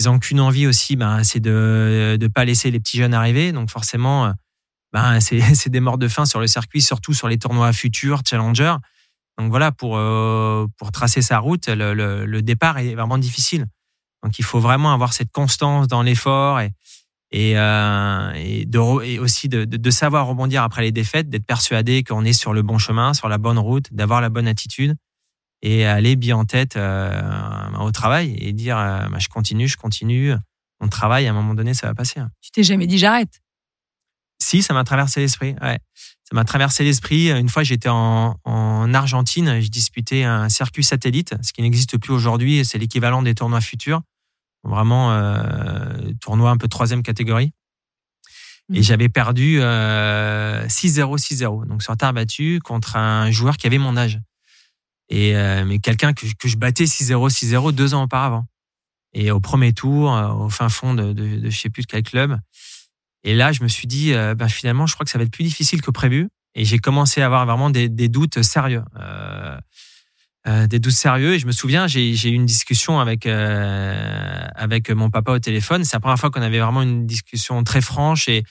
[SPEAKER 2] Ils ont qu'une envie aussi, ben, c'est de ne pas laisser les petits jeunes arriver. Donc forcément, euh, ben, <laughs> c'est des morts de faim sur le circuit, surtout sur les tournois futurs, challenger. Donc voilà, pour, euh, pour tracer sa route, le, départ est vraiment difficile. Donc il faut vraiment avoir cette constance dans l'effort et, et, euh, et, aussi de, de, savoir rebondir après les défaites, d'être persuadé qu'on est sur le bon chemin, sur la bonne route, d'avoir la bonne attitude et aller bien en tête euh, au travail et dire euh, bah, je continue, je continue, on travaille, à un moment donné, ça va passer.
[SPEAKER 1] Tu t'es jamais dit j'arrête?
[SPEAKER 2] Si, ça m'a traversé l'esprit. Ouais. Ça m'a traversé l'esprit. Une fois, j'étais en, en, Argentine, je disputais un circuit satellite, ce qui n'existe plus aujourd'hui, c'est l'équivalent des tournois futurs. Vraiment, euh, tournoi un peu troisième catégorie. Et mmh. j'avais perdu euh, 6-0, 6-0. Donc sur terre battue contre un joueur qui avait mon âge. Et euh, mais quelqu'un que, je battais 6-0, 6-0 deux ans auparavant. Et au premier tour, euh, au fin fond de, de, de je sais plus de quel club. Et là, je me suis dit, euh, ben finalement, je crois que ça va être plus difficile que prévu. Et j'ai commencé à avoir vraiment des, des doutes sérieux. Euh, des doutes sérieux. Et je me souviens, j'ai eu une discussion avec avec mon papa au téléphone. C'est la première fois qu'on avait vraiment une discussion très franche. Et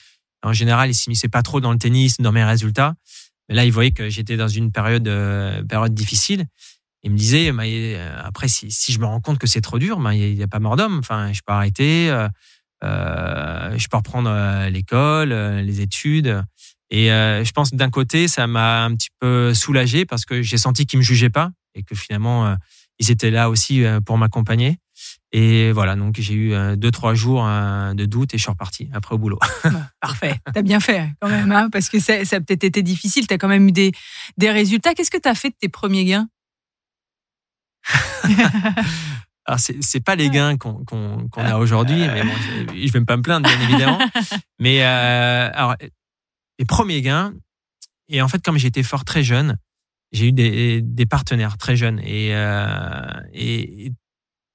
[SPEAKER 2] en général, il s'immisçait pas trop dans le tennis, dans mes résultats. Mais là, il voyait que j'étais dans une période, euh, période difficile. Il me disait, euh, après, si, je me rends compte que c'est trop dur, il n'y a, pas mort d'homme. Enfin, je peux arrêter, euh je peux reprendre l'école, les études. Et je pense d'un côté, ça m'a un petit peu soulagé parce que j'ai senti qu'ils me jugeaient pas et que finalement, ils étaient là aussi pour m'accompagner. Et voilà, donc j'ai eu euh, deux, trois jours euh, de doute et je suis reparti après au boulot. <laughs>
[SPEAKER 1] Parfait. T'as bien fait quand même, hein, parce que ça, a peut-être été difficile. T'as quand même eu des, des résultats. Qu'est-ce que t'as fait de tes premiers gains? <laughs>
[SPEAKER 2] Alors, c'est pas les gains qu'on a aujourd'hui, mais bon, je, je vais pas me plaindre, bien évidemment. <laughs> Mais euh, alors, les premiers gains, et en fait, comme j'étais fort très jeune, j'ai eu des, des, partenaires très jeunes. Et, euh, et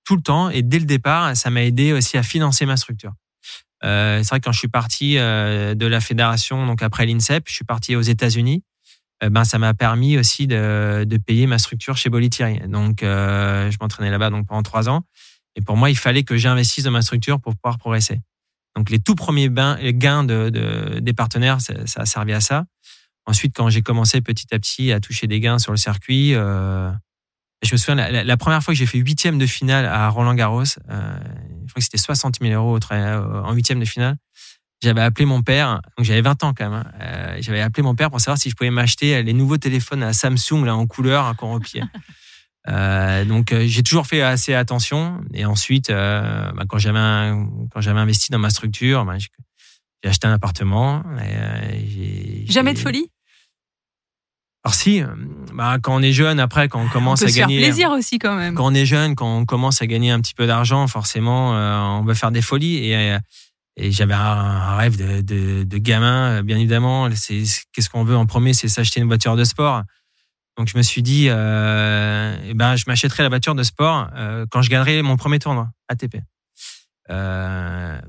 [SPEAKER 2] tout le temps. Et dès le départ, ça m'a aidé aussi à financer ma structure. Euh, c'est vrai que quand je suis parti euh, de la fédération, donc après l'INSEP, je suis parti aux États-Unis. Euh, ben ça m'a permis aussi de, de, payer ma structure chez Bolitieri. Donc je m'entraînais là-bas donc pendant trois ans. Et pour moi, il fallait que j'investisse dans ma structure pour pouvoir progresser. Donc les tout premiers gains de, de, des partenaires, ça, a servi à ça. Ensuite, quand j'ai commencé petit à petit à toucher des gains sur le circuit, euh, je me souviens, la, la, première fois que j'ai fait huitième de finale à Roland Garros, euh, je crois que c'était 60 000 euros en huitième de finale. J'avais appelé mon père, donc j'avais 20 ans quand même. Hein, euh, j'avais appelé mon père pour savoir si je pouvais m'acheter les nouveaux téléphones à Samsung là en couleur, un qu'on repied. <laughs> Euh, donc euh, j'ai toujours fait assez attention. Et ensuite, euh, bah, quand j'avais quand j'avais investi dans ma structure, bah, j'ai acheté un appartement. Et,
[SPEAKER 1] Jamais de folie?
[SPEAKER 2] Alors si, bah, quand on est jeune, après, quand on commence
[SPEAKER 1] on peut
[SPEAKER 2] à gagner,
[SPEAKER 1] faire plaisir aussi quand même.
[SPEAKER 2] Quand on est jeune, quand on commence à gagner un petit peu d'argent, forcément, on veut faire des folies. Et, et j'avais un, rêve de, de, de, gamin, bien évidemment. Qu'est-ce qu'on veut en premier, c'est s'acheter une voiture de sport. Donc je me suis dit, euh, eh ben je m'achèterai la voiture de sport euh, quand je gagnerai mon premier tournoi ATP. Euh,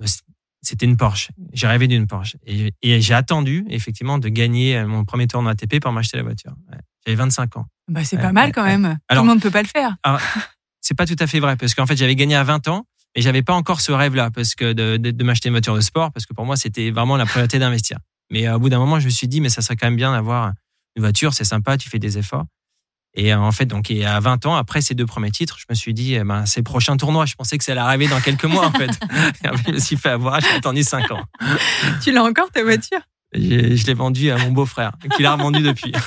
[SPEAKER 2] c'était une Porsche. J'ai rêvé d'une Porsche et, et j'ai attendu effectivement de gagner mon premier tournoi ATP pour m'acheter la voiture. Ouais. J'avais 25 ans.
[SPEAKER 1] Bah c'est pas mal quand même. Alors, Tout le monde peut pas le faire.
[SPEAKER 2] C'est pas tout à fait vrai parce qu'en fait j'avais gagné à 20 ans et j'avais pas encore ce rêve-là parce que de, de, de m'acheter une voiture de sport parce que pour moi c'était vraiment la priorité d'investir. Mais au bout d'un moment je me suis dit mais ça serait quand même bien d'avoir une voiture, c'est sympa, tu fais des efforts. Et euh, en fait, donc, et à 20 ans, après ces deux premiers titres, je me suis dit, eh ben, c'est le prochain tournoi. Je pensais que ça allait arriver dans quelques mois, en fait. <laughs> je me suis fait avoir, j'ai attendu 5 ans.
[SPEAKER 1] Tu l'as encore, ta voiture?
[SPEAKER 2] Je l'ai vendue à mon beau-frère, qui l'a revendu depuis. <laughs>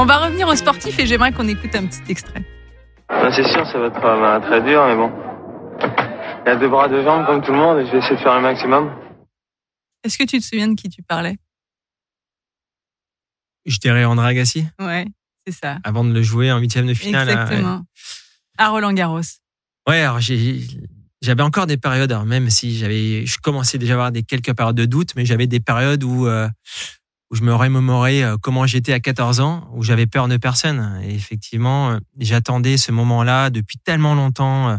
[SPEAKER 1] On va revenir aux sportifs et j'aimerais qu'on écoute un petit extrait.
[SPEAKER 3] C'est sûr, ça va être très dur, mais bon. Il y a deux bras, deux jambes comme tout le monde et je vais essayer de faire le maximum.
[SPEAKER 1] Est-ce que tu te souviens de qui tu parlais?
[SPEAKER 2] Je dirais André Agassi.
[SPEAKER 1] Ouais, c'est ça.
[SPEAKER 2] Avant de le jouer en huitième de finale.
[SPEAKER 1] Exactement. À, Roland Garros.
[SPEAKER 2] Ouais, alors j'avais encore des périodes, alors même si j'avais, je commençais déjà à avoir des quelques périodes de doute, mais j'avais des périodes où euh, où je me remémorais euh, comment j'étais à 14 ans, où j'avais peur de personne. Et effectivement, euh, j'attendais ce moment-là depuis tellement longtemps.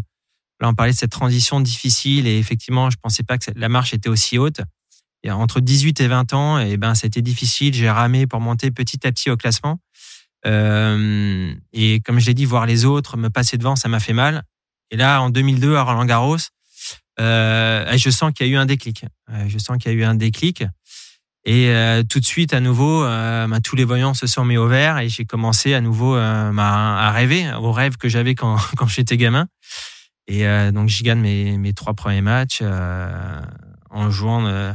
[SPEAKER 2] Euh, là, on parlait de cette transition difficile et effectivement, je pensais pas que la marche était aussi haute. Et entre 18 et 20 ans, et eh ben, c'était difficile. J'ai ramé pour monter petit à petit au classement. Euh, et comme je l'ai dit, voir les autres me passer devant, ça m'a fait mal. Et là, en 2002, à Roland Garros, euh, je sens qu'il y a eu un déclic. Je sens qu'il y a eu un déclic. Et euh, tout de suite, à nouveau, euh, bah, tous les voyants se sont mis au vert et j'ai commencé à nouveau euh, bah, à rêver aux rêves que j'avais quand <laughs> j'étais gamin. Et donc, j'y gagne mes, mes trois premiers matchs en jouant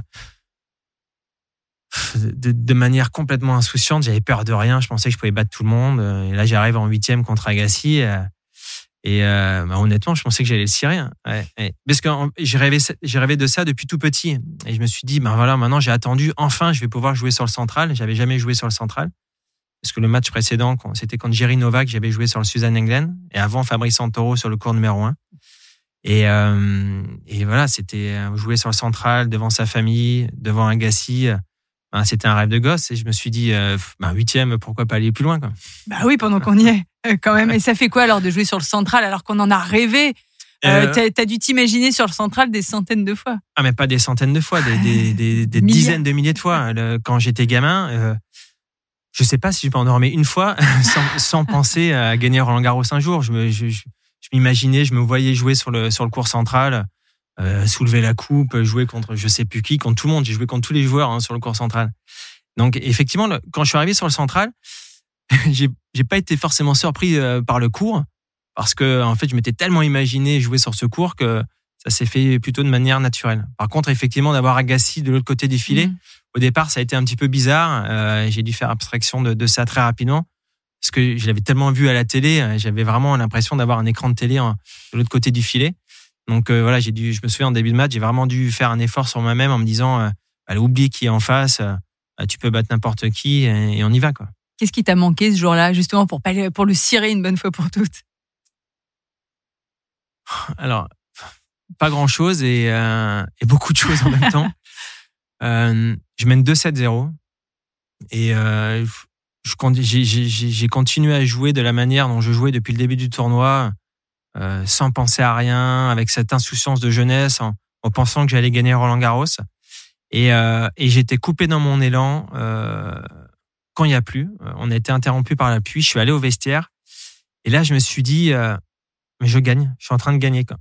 [SPEAKER 2] de, manière complètement insouciante. J'avais peur de rien. Je pensais que je pouvais battre tout le monde. Et là, j'arrive en huitième contre Agassi. Et euh, bah, honnêtement, je pensais que j'allais le cirer. Hein. Parce que j'ai rêvé, j'ai rêvé de ça depuis tout petit. Et je me suis dit, ben voilà, maintenant j'ai attendu. Enfin, je vais pouvoir jouer sur le central. J'avais jamais joué sur le central. Parce que le match précédent, c'était contre Jerry Novak, j'avais joué sur le Suzanne England. Et avant, Fabrice Santoro sur le cours numéro 1. Et, euh, et voilà, c'était euh, jouer sur le central, devant sa famille, devant Agassi. Ben, c'était un rêve de gosse. Et je me suis dit, euh, ben, huitième, pourquoi pas aller plus loin quoi.
[SPEAKER 1] Bah oui, pendant qu'on y est. Quand même. Et ça fait quoi alors de jouer sur le central alors qu'on en a rêvé? Euh, T'as dû t'imaginer sur le central des centaines de fois.
[SPEAKER 2] Ah, mais pas des centaines de fois, des, des, des, <laughs> dizaines de milliers de fois. quand j'étais gamin, euh, je sais pas si je m'endormais une fois <laughs> sans, sans, penser à gagner Roland Garros un jour. Je, me, je, je, m'imaginais, je me voyais jouer sur le, sur le cours central, euh, soulever la coupe, jouer contre je sais plus qui, contre tout le monde. J'ai joué contre tous les joueurs hein, sur le cours central. Donc effectivement, quand je suis arrivé sur le central, <laughs> j'ai j'ai pas été forcément surpris euh, par le cours parce que en fait je m'étais tellement imaginé jouer sur ce cours que ça s'est fait plutôt de manière naturelle. Par contre, effectivement, d'avoir Agassi de l'autre côté du filet, mmh. Au départ, ça a été un petit peu bizarre. Euh, j'ai dû faire abstraction de, de, ça très rapidement parce que je l'avais tellement vu à la télé, euh, j'avais vraiment l'impression d'avoir un écran de télé de l'autre côté du filet. Donc euh, voilà, j'ai dû, je me souviens en début de match, j'ai vraiment dû faire un effort sur moi-même en me disant, euh, oublie qui est en face, tu peux battre n'importe qui et, et on y va quoi.
[SPEAKER 1] Qu'est-ce qui t'a manqué ce jour-là, justement, pour, pour le cirer une bonne fois pour toutes?
[SPEAKER 2] Alors, pas grand-chose et, euh, et beaucoup de choses en même temps. <laughs> Euh, je mène 2-7-0 et euh, j'ai continué à jouer de la manière dont je jouais depuis le début du tournoi, euh, sans penser à rien, avec cette insouciance de jeunesse, en, en pensant que j'allais gagner Roland Garros. Et, euh, j'étais coupé dans mon élan euh, quand il n'y a plus. On a été interrompu par la pluie. Je suis allé au vestiaire et là je me suis dit, mais je gagne. Je suis en train de gagner. Quoi.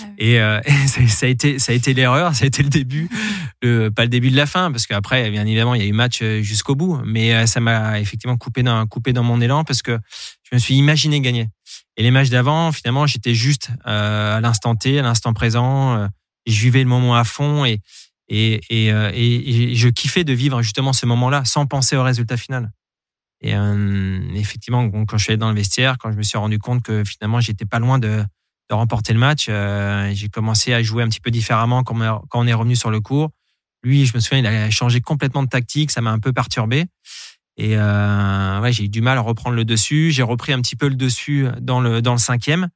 [SPEAKER 2] Ah et, euh, <laughs> ça, a été ça a été l'erreur, ça a été le début, pas le début de la fin, parce qu'après bien évidemment il y a eu match euh, jusqu'au bout, mais euh, ça m'a effectivement coupé dans coupé dans mon élan parce que je me suis imaginé gagner. Et les matchs d'avant, finalement, j'étais juste à l'instant T, à l'instant présent, je vivais le moment à fond et et, et, et, je kiffais de vivre justement ce moment-là sans penser au résultat final. Et effectivement, quand je suis allé dans le vestiaire, quand je me suis rendu compte que finalement j'étais pas loin de de remporter le match. Euh, j'ai commencé à jouer un petit peu différemment quand, on est revenu sur le cours. Lui, je me souviens, il a changé complètement de tactique, ça m'a un peu perturbé. Et euh, ouais, j'ai eu du mal à reprendre le dessus. J'ai repris un petit peu le dessus dans le dans le cinquième,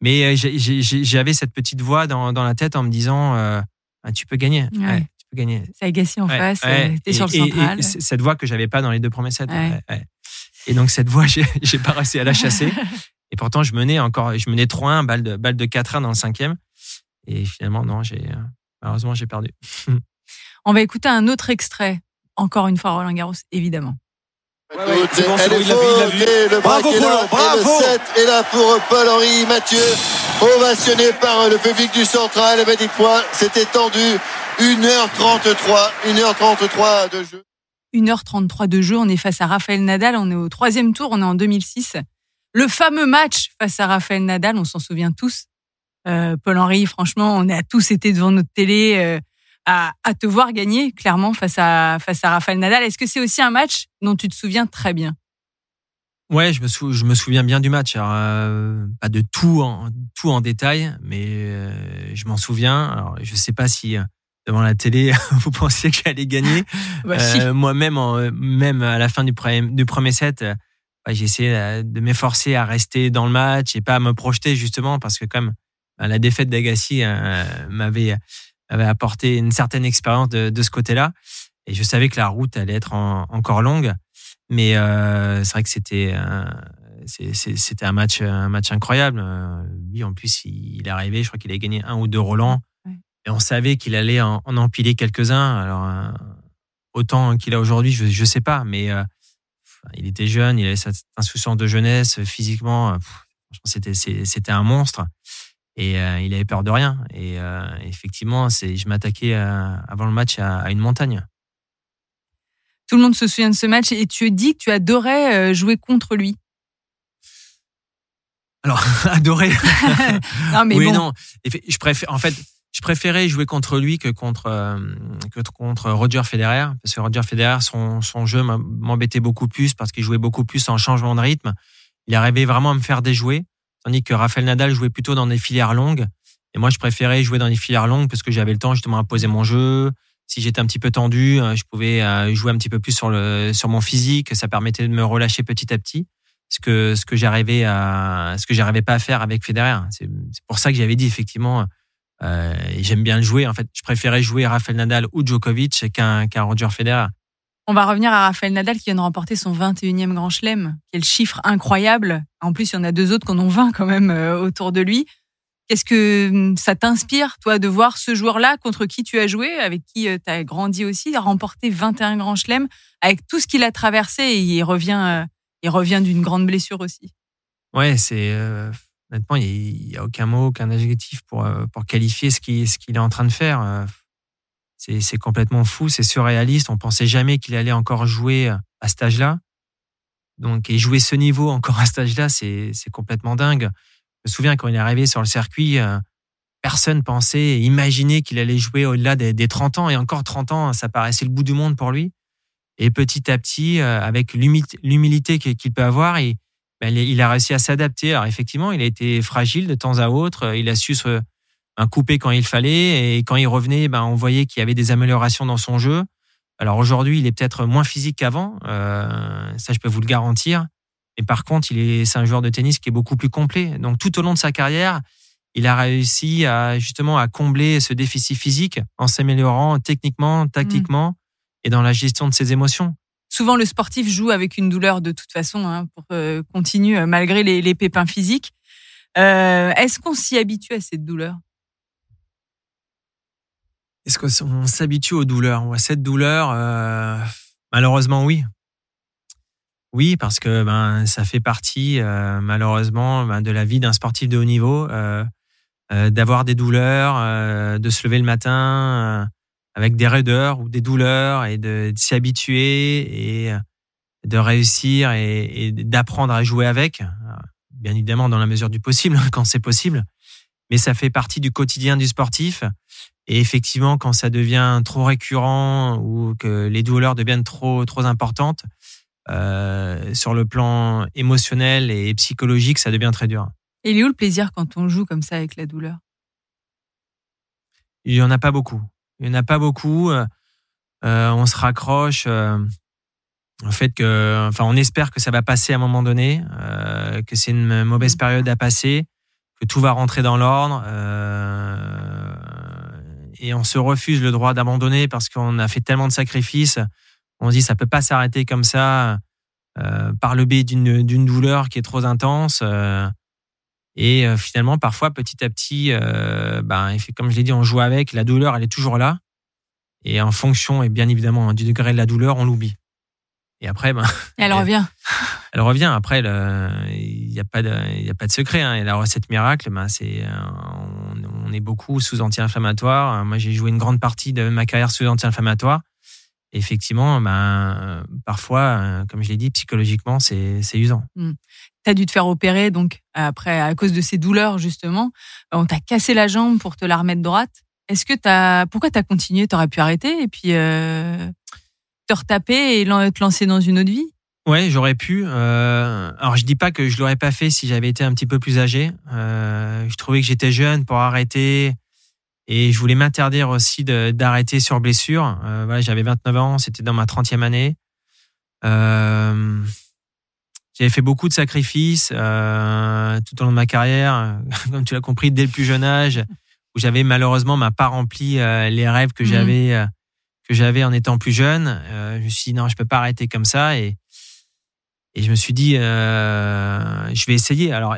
[SPEAKER 2] mais euh, j'avais cette petite voix dans, dans la tête en me disant euh, ah, tu peux gagner, ouais. tu peux gagner.
[SPEAKER 1] Ça Agassi en face, t'es sur le central. Et,
[SPEAKER 2] cette voix que j'avais pas dans les deux premiers sets. Et donc cette voix, <laughs> j'ai pas réussi à la chasser. <laughs> Et pourtant, je menais encore, je menais 3-1, balle de, balle de 4-1 dans le cinquième. Et finalement, non, j'ai, euh, malheureusement, j'ai perdu.
[SPEAKER 1] On va écouter un autre extrait. Encore une fois, Roland Garros, évidemment.
[SPEAKER 4] Ouais, ouais, c'est bon, elle est le bravo, est là, bravo. le 7 est là pour Paul-Henri Mathieu, ovationné par le public du central. Ben dites-moi, c'était tendu. 1h33, 1h33 de jeu.
[SPEAKER 1] 1h33 de jeu, on est face à Raphaël Nadal, on est au troisième tour, on est en 2006. Le fameux match face à Raphaël Nadal, on s'en souvient tous. Euh, Paul-Henri, franchement, on a tous été devant notre télé euh, à, à, te voir gagner, clairement, face à, face à Raphaël Nadal. Est-ce que c'est aussi un match dont tu te souviens très bien?
[SPEAKER 2] Ouais, je me, je me souviens bien du match. Euh, pas de tout en, tout en détail, mais je m'en souviens. Alors, je sais pas si devant la télé, <laughs> vous pensiez que j'allais gagner. <laughs> bah, Moi-même, même à la fin du premier, du premier set, j'ai essayé euh, de m'efforcer à rester dans le match et pas à me projeter justement parce que comme bah, la défaite d'Agassi euh, m'avait avait apporté une certaine expérience de, de ce côté-là. Et je savais que la route allait être encore longue. Mais euh, c'est vrai que c'était c'était un match un match incroyable. Lui en plus il, est arrivé je crois qu'il a gagné un ou deux Roland. Et on savait qu'il allait en, empiler quelques-uns. Alors autant qu'il a aujourd'hui je je sais pas. Mais il était jeune, il avait cette insouciance de jeunesse, physiquement, c'était c'était un monstre et euh, il avait peur de rien. Et euh, effectivement, c'est je m'attaquais euh, avant le match à, une montagne.
[SPEAKER 1] Tout le monde se souvient de ce match et tu dis que tu adorais jouer contre lui.
[SPEAKER 2] Alors, <laughs> adorer. <laughs> non, mais oui, non. Je préfère, en fait, je préférais jouer contre lui que contre euh, que contre Roger Federer parce que Roger Federer son, son jeu m'embêtait beaucoup plus parce qu'il jouait beaucoup plus en changement de rythme. Il arrivait vraiment à me faire déjouer tandis que Rafael Nadal jouait plutôt dans des filières longues et moi je préférais jouer dans des filières longues parce que j'avais le temps justement à poser mon jeu. Si j'étais un petit peu tendu, euh, je pouvais euh, jouer un petit peu plus sur le sur mon physique, ça permettait de me relâcher petit à petit ce que ce que j'arrivais à ce que j'arrivais pas à faire avec Federer. C'est pour ça que j'avais dit effectivement euh, j'aime bien le jouer. En fait, je préférais jouer Rafael Nadal ou Djokovic qu'un Roger Federer.
[SPEAKER 1] On va revenir à Rafael Nadal qui vient de remporter son 21e Grand Chelem. Quel chiffre incroyable. En plus, il y en a deux autres qu'on en 20 quand même euh, autour de lui. Qu'est-ce que hum, ça t'inspire, toi, de voir ce joueur-là contre qui tu as joué, avec qui euh, tu as grandi aussi, remporter 21 Grands Chelem, avec tout ce qu'il a traversé et il revient, il revient d'une grande blessure aussi?
[SPEAKER 2] Ouais, c'est honnêtement, il n'y a, aucun mot, aucun adjectif pour, euh, pour qualifier ce qu'il est en train de faire. Euh, c'est complètement fou, c'est surréaliste. On pensait jamais qu'il allait encore jouer à cet âge-là. Donc, et jouer ce niveau encore à cet âge-là, c'est complètement dingue. Je me souviens quand il est arrivé sur le circuit, euh, personne pensait, imaginait qu'il allait jouer au-delà des, des, 30 ans. Et encore 30 ans, ça paraissait le bout du monde pour lui. Et petit à petit, avec l'humilité qu'il peut avoir, il, il a réussi à s'adapter. Alors effectivement, il a été fragile de temps à autre. Il a su se un couper quand il fallait et quand il revenait, ben on voyait qu'il y avait des améliorations dans son jeu. Alors aujourd'hui, il est peut-être moins physique qu'avant, euh, ça je peux vous le garantir. Et par contre, il est c'est un joueur de tennis qui est beaucoup plus complet. Donc tout au long de sa carrière, il a réussi à justement à combler ce déficit physique en s'améliorant techniquement, tactiquement et dans la gestion de ses émotions.
[SPEAKER 1] Souvent, le sportif joue avec une douleur de toute façon hein, pour euh, continuer malgré les, pépins physiques. Euh, est-ce qu'on s'y habitue à cette douleur?
[SPEAKER 2] Est-ce qu'on s'habitue aux douleurs ou à cette douleur? Euh, Malheureusement, oui. Oui, parce que ben ça fait partie malheureusement ben, de la vie d'un sportif de haut niveau. Euh, d'avoir des douleurs, euh, de se lever le matin euh, avec des raideurs ou des douleurs et de, s'y habituer et de réussir et, d'apprendre à jouer avec, bien évidemment dans la mesure du possible, <laughs> quand c'est possible. Mais ça fait partie du quotidien du sportif. Et effectivement, quand ça devient trop récurrent ou que les douleurs deviennent trop trop importantes, euh, sur le plan émotionnel et psychologique, ça devient très dur.
[SPEAKER 1] Et il est où le plaisir quand on joue comme ça avec la douleur?
[SPEAKER 2] Il n'y en a pas beaucoup. Il n'y en a pas beaucoup. Euh, euh, on se raccroche euh, au fait que, enfin, on espère que ça va passer à un moment donné, que c'est une mauvaise mmh. période à passer, que tout va rentrer dans l'ordre. et on se refuse le droit d'abandonner parce qu'on a fait tellement de sacrifices. On se dit ça peut pas s'arrêter comme ça par le biais d'une douleur qui est trop intense. Et euh, finalement, parfois, petit à petit, euh, ben, comme je l'ai dit, on joue avec. La douleur, elle est toujours là. Et en fonction, et bien évidemment, du degré de la douleur, on l'oublie. Et après, ben, <laughs> <laughs>
[SPEAKER 1] elle, revient.
[SPEAKER 2] Elle revient. Après, il n'y a pas de, il a pas de secret. Hein. Et la recette miracle, ben, c'est, euh, on, est beaucoup sous anti-inflammatoire. Moi, j'ai joué une grande partie de ma carrière sous anti-inflammatoire. Effectivement, ben, parfois, comme je l'ai dit, psychologiquement, c'est, usant. Mmh
[SPEAKER 1] tu as dû te faire opérer, donc après, à cause de ces douleurs, justement. On t'a cassé la jambe pour te la remettre droite. Est-ce que t'as, pourquoi t'as continué? T'aurais pu arrêter et puis euh, te retaper et te lancer dans une autre vie?
[SPEAKER 2] Ouais, j'aurais pu. Euh, alors, je dis pas que je l'aurais pas fait si j'avais été un petit peu plus âgé. Euh, je trouvais que j'étais jeune pour arrêter et je voulais m'interdire aussi d'arrêter sur blessure. voilà, j'avais 29 ans, c'était dans ma 30e année. J'avais fait beaucoup de sacrifices euh, tout au long de ma carrière, <laughs> comme tu l'as compris dès le plus jeune âge, où j'avais malheureusement m'a pas rempli euh, les rêves que mhm. j'avais euh, que j'avais en étant plus jeune. Je me suis dit non, je peux pas arrêter comme ça et et je me suis dit je vais essayer. Alors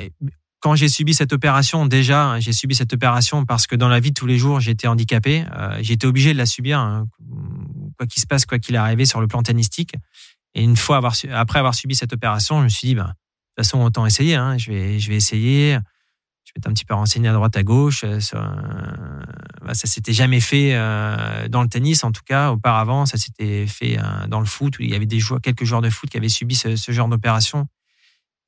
[SPEAKER 2] quand j'ai subi cette opération, déjà j'ai subi cette opération parce que dans la vie de tous les jours j'étais handicapé, j'étais obligé de la subir, hein, quoi qu'il se passe, quoi qu'il arrive sur le plan tennistique. Et une fois avoir, après avoir subi cette opération, je me suis dit, bah, de toute façon, autant essayer. Hein. Je, vais, je vais essayer. Je vais un petit peu renseigner à droite, à gauche. Euh, ça, euh, bah, ça s'était jamais fait euh, dans le tennis, en tout cas. Auparavant, ça s'était fait dans le foot, où il y avait des joueurs, quelques joueurs de foot qui avaient subi ce, genre d'opération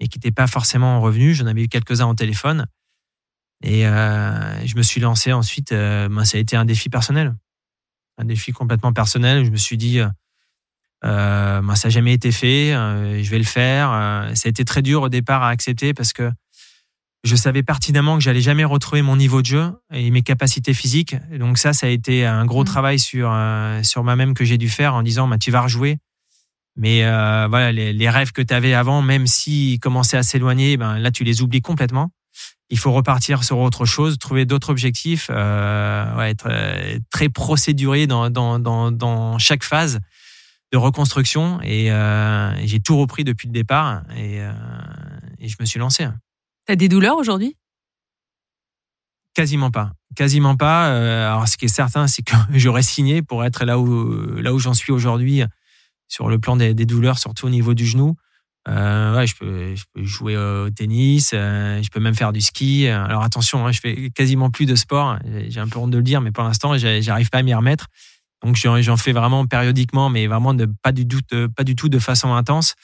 [SPEAKER 2] et qui n'étaient pas forcément revenus. J'en avais eu quelques-uns au téléphone. Et je me suis lancé ensuite. Bah, ça a été un défi personnel. Un défi complètement personnel. Je me suis dit, euh, ben, ça n'a jamais été fait. Euh, je vais le faire. Euh, ça a été très dur au départ à accepter parce que je savais pertinemment que j'allais jamais retrouver mon niveau de jeu et mes capacités physiques. donc ça, ça a été un gros mmh. travail sur sur moi-même que j'ai dû faire en disant, bah, tu vas rejouer. Mais voilà, les, rêves que tu avais avant, même s'ils commençaient à s'éloigner, ben là, tu les oublies complètement. Il faut repartir sur autre chose, trouver d'autres objectifs, ouais, être très procéduré dans, dans, dans, dans chaque phase de reconstruction euh, et, j'ai tout repris depuis le départ et, euh, je me suis lancé.
[SPEAKER 1] T'as des douleurs aujourd'hui?
[SPEAKER 2] Quasiment pas. Quasiment pas. Euh, alors, ce qui est certain, c'est que <laughs> j'aurais signé pour être là où, là où j'en suis aujourd'hui sur le plan des, douleurs, surtout au niveau du genou. ouais, je peux, je peux jouer au tennis, je peux même faire du ski. Alors attention, hein, je fais quasiment plus de sport. J'ai un peu honte de le dire, mais pour l'instant, j'arrive pas à m'y remettre. Donc j'en fais vraiment périodiquement, mais vraiment de, pas, du tout, pas du tout de façon intense.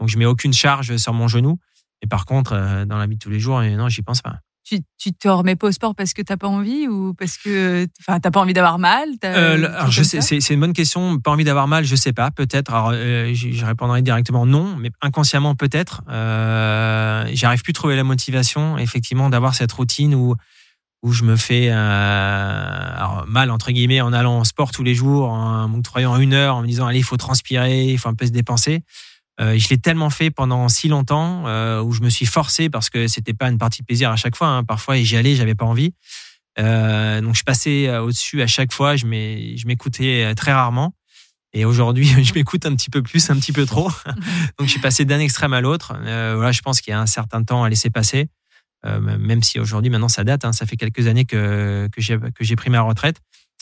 [SPEAKER 2] Donc je mets aucune charge sur mon genou. Et par contre, euh, dans la vie de tous les jours, non, j'y pense pas.
[SPEAKER 1] Tu, tu te remets pas au sport parce que t'as pas envie ou parce que enfin t'as pas envie d'avoir mal?
[SPEAKER 2] Euh, alors je sais, c'est une bonne question. Pas envie d'avoir mal, je sais pas. Peut-être. Alors euh, je, répondrai directement non, mais inconsciemment peut-être. Euh, J'arrive plus à trouver la motivation, effectivement, d'avoir cette routine où où je me fais euh, mal entre guillemets en allant en sport tous les jours, en m'octroyant une heure, en me disant allez il faut transpirer, il faut un peu se dépenser. Euh, je l'ai tellement fait pendant si longtemps euh, où je me suis forcé parce que c'était pas une partie de plaisir à chaque fois. Hein. Parfois, j'y allais, j'avais pas envie. Donc, je passais au-dessus à chaque fois. Je m'écoutais très rarement. Et aujourd'hui, <laughs> je m'écoute un petit peu plus, un petit peu trop. <laughs> donc, je suis passé d'un extrême à l'autre. voilà, je pense qu'il y a un certain temps à laisser passer. Même si aujourd'hui, maintenant, ça date. Hein, ça fait quelques années que que j'ai pris ma retraite.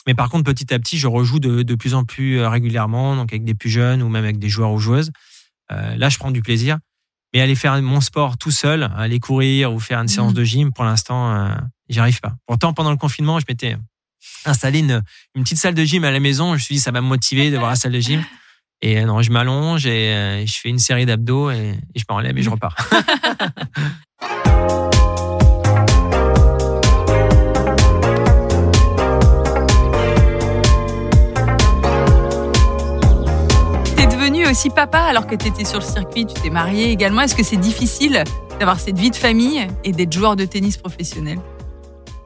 [SPEAKER 2] Mais par contre, petit à petit, je rejoue de, de plus en plus régulièrement, donc avec des plus jeunes ou même avec des joueurs ou joueuses. Euh, là, je prends du plaisir. Mais aller faire mon sport tout seul, aller courir ou faire une séance mhm. de gym, pour l'instant, euh, j'y arrive pas. Pourtant, pendant le confinement, je m'étais installé une, une, petite salle de gym à la maison. Je me suis dit, ça va me motiver de voir la salle de gym. Et euh, non, je m'allonge et je fais une série d'abdos et, et je m'enlève et je repars. <laughs>
[SPEAKER 1] aussi papa alors que tu étais sur le circuit, tu t'es marié également. Est-ce que c'est difficile d'avoir cette vie de famille et d'être joueur de tennis professionnel?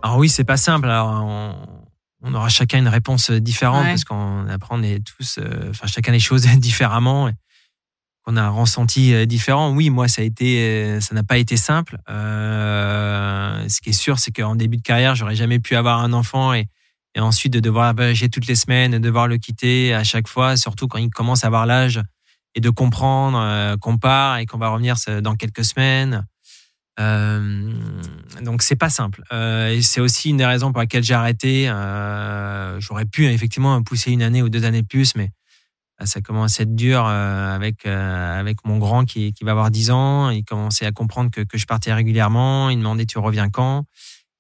[SPEAKER 2] Alors oui, c'est pas simple. Alors on, aura chacun une réponse différente parce qu'on apprend tous, euh, enfin chacun les choses <laughs> différemment. On a un ressenti euh, différent. Oui, moi, ça a été, euh, ça n'a pas été simple. ce qui est sûr, c'est qu'en début de carrière, j'aurais jamais pu avoir un enfant et, et ensuite de devoir voyager toutes les semaines, de devoir le quitter à chaque fois, surtout quand il commence à avoir l'âge et de comprendre euh, qu'on part et qu'on va revenir dans quelques semaines. Euh, donc c'est pas simple. Euh, c'est aussi une des raisons pour laquelle j'ai arrêté. J'aurais pu effectivement pousser une année ou deux années plus, mais ça commence à être dur avec avec mon grand qui, qui va avoir 10 ans. Il commençait à comprendre que, que je partais régulièrement. Il me demandait tu reviens quand?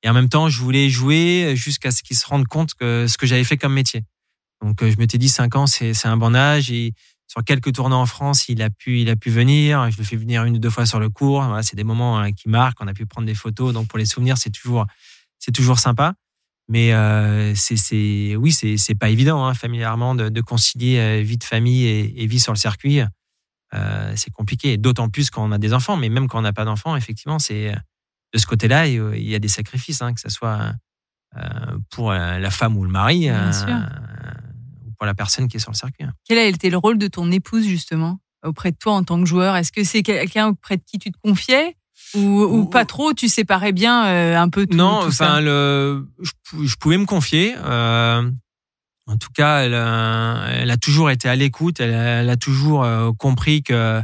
[SPEAKER 2] Et en même temps, je voulais jouer jusqu'à ce qu'il se rende compte que ce que j'avais fait comme métier. Donc, je m'étais dit 5 ans, c'est un bon âge. Et sur quelques tournois en France, il a pu, il a pu venir. Je le fais venir une ou deux fois sur le cours. Voilà, c'est des moments hein, qui marquent. On a pu prendre des photos. Donc, pour les souvenirs, c'est toujours, c'est toujours sympa. Mais euh, c'est, oui, c'est, c'est pas évident hein, familièrement de, de, concilier euh, vie de famille et, et vie sur le circuit. Euh, c'est compliqué. D'autant plus quand on a des enfants. Mais même quand on n'a pas d'enfants, effectivement, c'est de ce côté-là, il y a des sacrifices, hein, que ce soit euh, pour la femme ou le mari, euh, ou pour la personne qui est sur le circuit. Hein.
[SPEAKER 1] Quel a été le rôle de ton épouse, justement, auprès de toi en tant que joueur? Est-ce que c'est quelqu'un auprès de qui tu te confiais? Ou, pas trop, tu séparais bien euh, un peu tout
[SPEAKER 2] Non,
[SPEAKER 1] enfin,
[SPEAKER 2] le, je, pouvais me confier. en tout cas, elle, elle, a toujours été à l'écoute. Elle, elle, a toujours compris que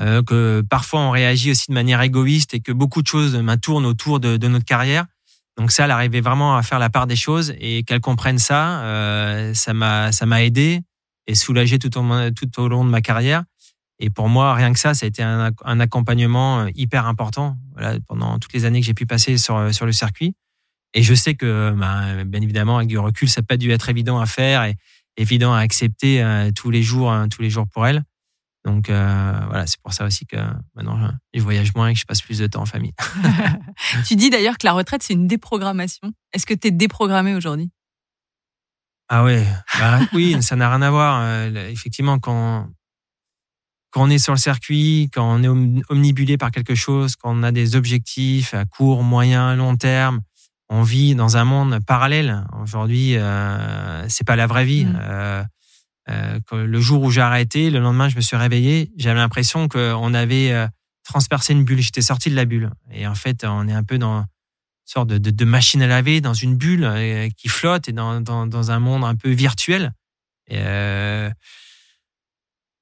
[SPEAKER 2] euh, que parfois on réagit aussi de manière égoïste et que beaucoup de choses tournent autour de, de, notre carrière. Donc ça, elle arrivait vraiment à faire la part des choses et qu'elle comprenne ça, euh, ça m'a ça m'a aidé et soulagé tout au, tout au long de ma carrière. Et pour moi, rien que ça, ça a été un, un accompagnement euh, hyper important voilà, pendant toutes les années que j'ai pu passer sur, sur le circuit. Et je sais que, ben, bien évidemment, avec du recul, ça n'a pas dû être évident à faire et évident à accepter euh, tous les jours, hein, tous les jours pour elle. Donc euh, voilà, c'est pour ça aussi que maintenant je voyage moins et que je passe plus de temps en famille. <laughs> <laughs>
[SPEAKER 1] tu dis d'ailleurs que la retraite c'est une déprogrammation. Est-ce que tu es déprogrammé aujourd'hui?
[SPEAKER 2] Ah ouais, bah, oui, ça n'a rien à voir. Euh, effectivement, quand quand on est sur le circuit, quand on est omnibulé par quelque chose, quand on a des objectifs à court, moyen, long terme, on vit dans un monde parallèle. Aujourd'hui, euh, c'est pas la vraie vie. Mmh. Euh, le jour où j'ai arrêté, le lendemain, je me suis réveillé. J'avais l'impression qu'on avait euh, transpercé une bulle. J'étais sorti de la bulle. Et en fait, on est un peu dans une sorte de, de, de machine à laver, dans une bulle euh, qui flotte et dans, dans, dans, un monde un peu virtuel. Et euh,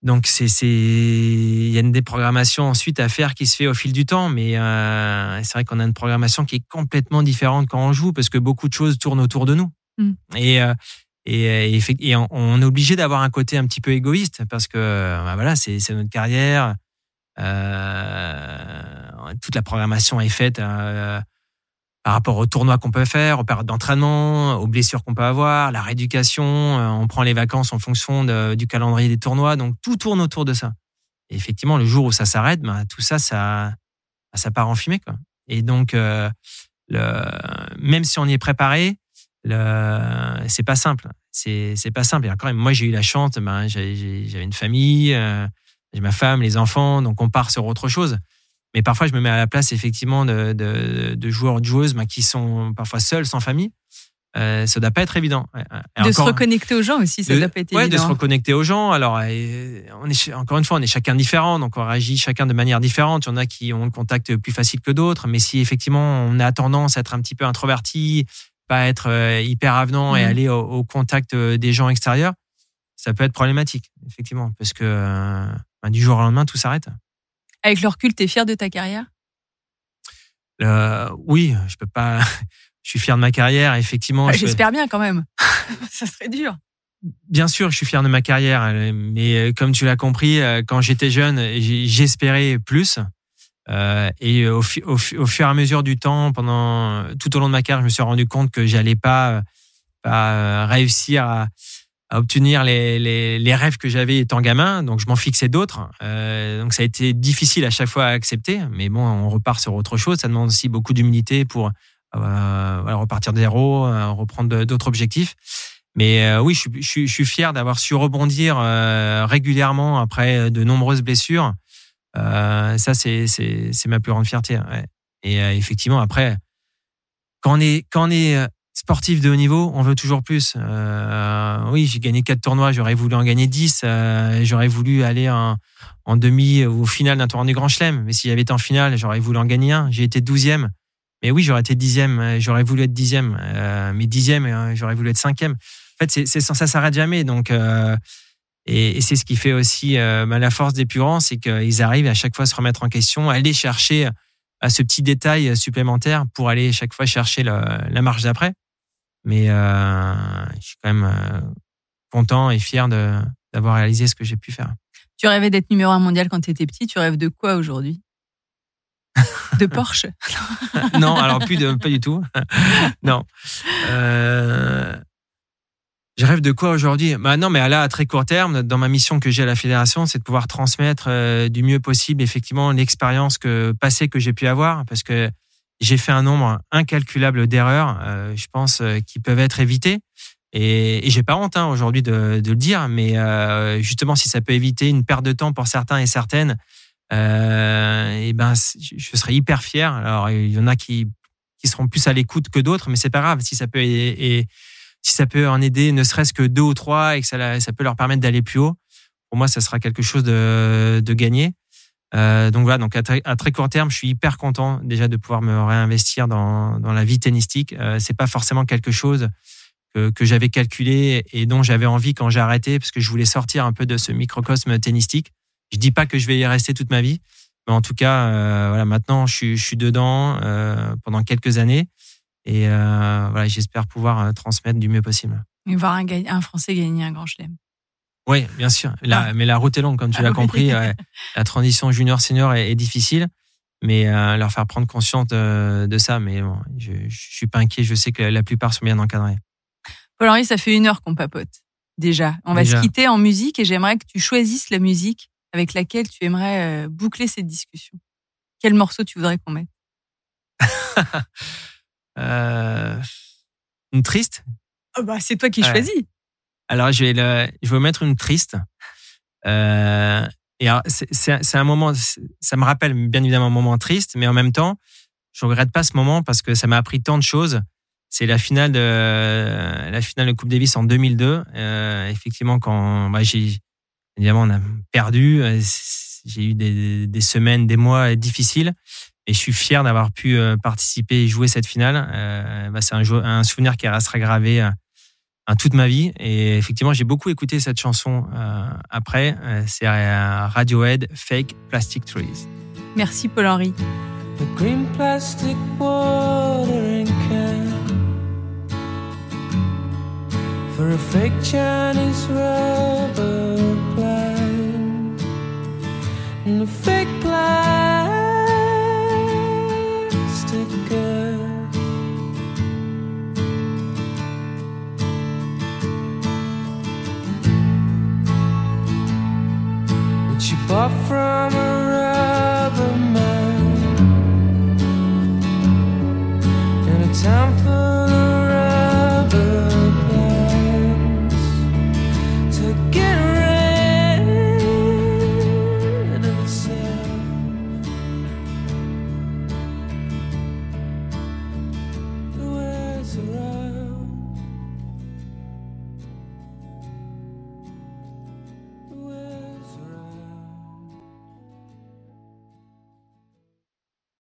[SPEAKER 2] donc, c'est, c'est, il y a une déprogrammation ensuite à faire qui se fait au fil du temps. Mais euh, c'est vrai qu'on a une programmation qui est complètement différente quand on joue parce que beaucoup de choses tournent autour de nous. Mm. Et, et, et, on est obligé d'avoir un côté un petit peu égoïste parce que bah voilà, c'est notre carrière. Euh, toute la programmation est faite euh, par rapport aux tournois qu'on peut faire, aux périodes d'entraînement, aux blessures qu'on peut avoir, la rééducation. Euh, on prend les vacances en fonction du calendrier des tournois. Donc tout tourne autour de ça. Et effectivement, le jour où ça s'arrête, bah, tout ça, ça, ça part en fumée. Et donc, euh, même si on y est préparé, c'est pas simple. C'est, pas simple. Et encore, moi, j'ai eu la chance, ben, j'avais une famille, euh, j'ai ma femme, les enfants, donc on part sur autre chose. Mais parfois, je me mets à la place, effectivement, de, de, de joueurs, de joueuses ben, qui sont parfois seuls, sans famille. euh, ça doit pas être évident.
[SPEAKER 1] de se reconnecter aux gens aussi, ça doit pas être
[SPEAKER 2] ouais,
[SPEAKER 1] évident.
[SPEAKER 2] de se reconnecter aux gens. Alors, on est encore une fois, on est chacun différent, donc on réagit chacun de manière différente. Il y en a qui ont le contact plus facile que d'autres, mais si effectivement on a tendance à être un petit peu introverti, pas être euh, hyper avenant et mmh. aller au, contact euh, des gens extérieurs, ça peut être problématique, effectivement, parce que ben, du jour au lendemain, tout s'arrête.
[SPEAKER 1] Avec le recul, tu es fier de ta carrière?
[SPEAKER 2] Oui, je peux pas <laughs> je suis fier de ma carrière, effectivement.
[SPEAKER 1] Ah, j'espère bien quand même. <laughs> ça serait dur.
[SPEAKER 2] Bien sûr, je suis fier de ma carrière, mais euh, comme tu l'as compris, euh, quand j'étais jeune, j'espérais plus. Euh, et au, au, fur et à mesure du temps, pendant tout au long de ma carrière, je me suis rendu compte que j'allais pas, pas réussir à, obtenir les, rêves que j'avais étant gamin. Donc, je m'en fixais d'autres. Euh, donc, ça a été difficile à chaque fois à accepter. Mais bon, on repart sur autre chose. Ça demande aussi beaucoup d'humilité pour euh, repartir de zéro, euh, reprendre d'autres objectifs. Mais euh, oui, je suis fier d'avoir su rebondir régulièrement après de nombreuses blessures. Ça, c'est ma plus grande fierté. Et effectivement, après, quand on est est sportif de haut niveau, on veut toujours plus. Euh, oui, j'ai gagné quatre tournois, j'aurais voulu en gagner 10. j'aurais voulu aller en, demi ou au final d'un tournoi du Grand Chelem. Mais s'il y avait été en finale, j'aurais voulu en gagner un. J'ai été douzième. Mais oui, j'aurais été dixième, euh, j'aurais voulu être dixième, euh, mais dixième, euh, j'aurais voulu être cinquième. En fait, c'est, c'est, ça s'arrête jamais. Donc, euh, et, et, c'est ce qui fait aussi euh, bah, la force des plus grands, c'est qu'ils arrivent à chaque fois à se remettre en question, à aller chercher à ce petit détail supplémentaire pour aller chaque fois chercher la marche d'après. Mais je suis quand même content et fier d'avoir réalisé ce que j'ai pu faire.
[SPEAKER 1] Tu rêvais d'être numéro un mondial quand tu étais petit. Tu rêves de quoi aujourd'hui? De <laughs> Porsche?
[SPEAKER 2] Non, alors plus de, pas du tout. <laughs> non. Euh, je rêve de quoi aujourd'hui? Bah Non, mais là, à très court terme, dans ma mission que j'ai à la fédération, c'est de pouvoir transmettre euh, du mieux possible, effectivement, l'expérience que, passée que j'ai pu avoir, parce que j'ai fait un nombre incalculable d'erreurs, euh, je pense, qui peuvent être évitées. Et, et j'ai pas honte hein, aujourd'hui de, le dire, mais justement, si ça peut éviter une perte de temps pour certains et certaines, euh, et ben je serais hyper fier. Alors il y en a qui qui seront plus à l'écoute que d'autres, mais c'est pas grave si ça peut si ça peut en aider, ne serait-ce que deux ou trois, et que ça, peut leur permettre d'aller plus haut. Pour moi, ça sera quelque chose de, de gagné. Euh, donc voilà, donc à très, court terme, je suis hyper content déjà de pouvoir me réinvestir dans, dans la vie tennistique. Euh, c'est pas forcément quelque chose que, que j'avais calculé et dont j'avais envie quand j'ai arrêté, parce que je voulais sortir un peu de ce microcosme tennistique. Je dis pas que je vais y rester toute ma vie, mais en tout cas, euh, voilà, maintenant je suis, je suis dedans euh, pendant quelques années et euh, voilà, j'espère pouvoir transmettre du mieux possible.
[SPEAKER 1] Et voir un, un Français gagner un grand chelem.
[SPEAKER 2] Oui, bien sûr. La, ah. Mais la route est longue, comme tu ah l'as compris. <laughs> la transition junior-senior est, difficile, mais leur faire prendre conscience de, ça. Mais bon, je, je suis pas inquiet. Je sais que la plupart sont bien encadrés.
[SPEAKER 1] Paul-Henri, ça fait une heure qu'on papote. Déjà, on va se quitter en musique et j'aimerais que tu choisisses la musique avec laquelle tu aimerais euh, boucler cette discussion Quel morceau tu voudrais qu'on mette?
[SPEAKER 2] euh, <laughs> Une triste
[SPEAKER 1] oh bah, C'est toi qui choisis.
[SPEAKER 2] Alors, je vais, le, je vais mettre une triste. Euh, et c'est un moment, ça me rappelle bien évidemment un moment triste, mais en même temps, je regrette pas ce moment parce que ça m'a appris tant de choses. C'est la finale de la finale de Coupe Davis en 2002. Euh, effectivement, quand bah, j'ai Évidemment, on a perdu. Euh, j'ai eu des, semaines, des mois difficiles. Et je suis fier d'avoir pu euh, participer et jouer cette finale. Euh, bah, c'est un, un, souvenir qui restera gravé toute ma vie. Et effectivement, j'ai beaucoup écouté cette chanson après. c'est Radiohead, Fake Plastic Trees.
[SPEAKER 1] Merci Paul-Henri. for a fake Chinese rubber plant and a fake plastic she bought from a rubber man. In a town full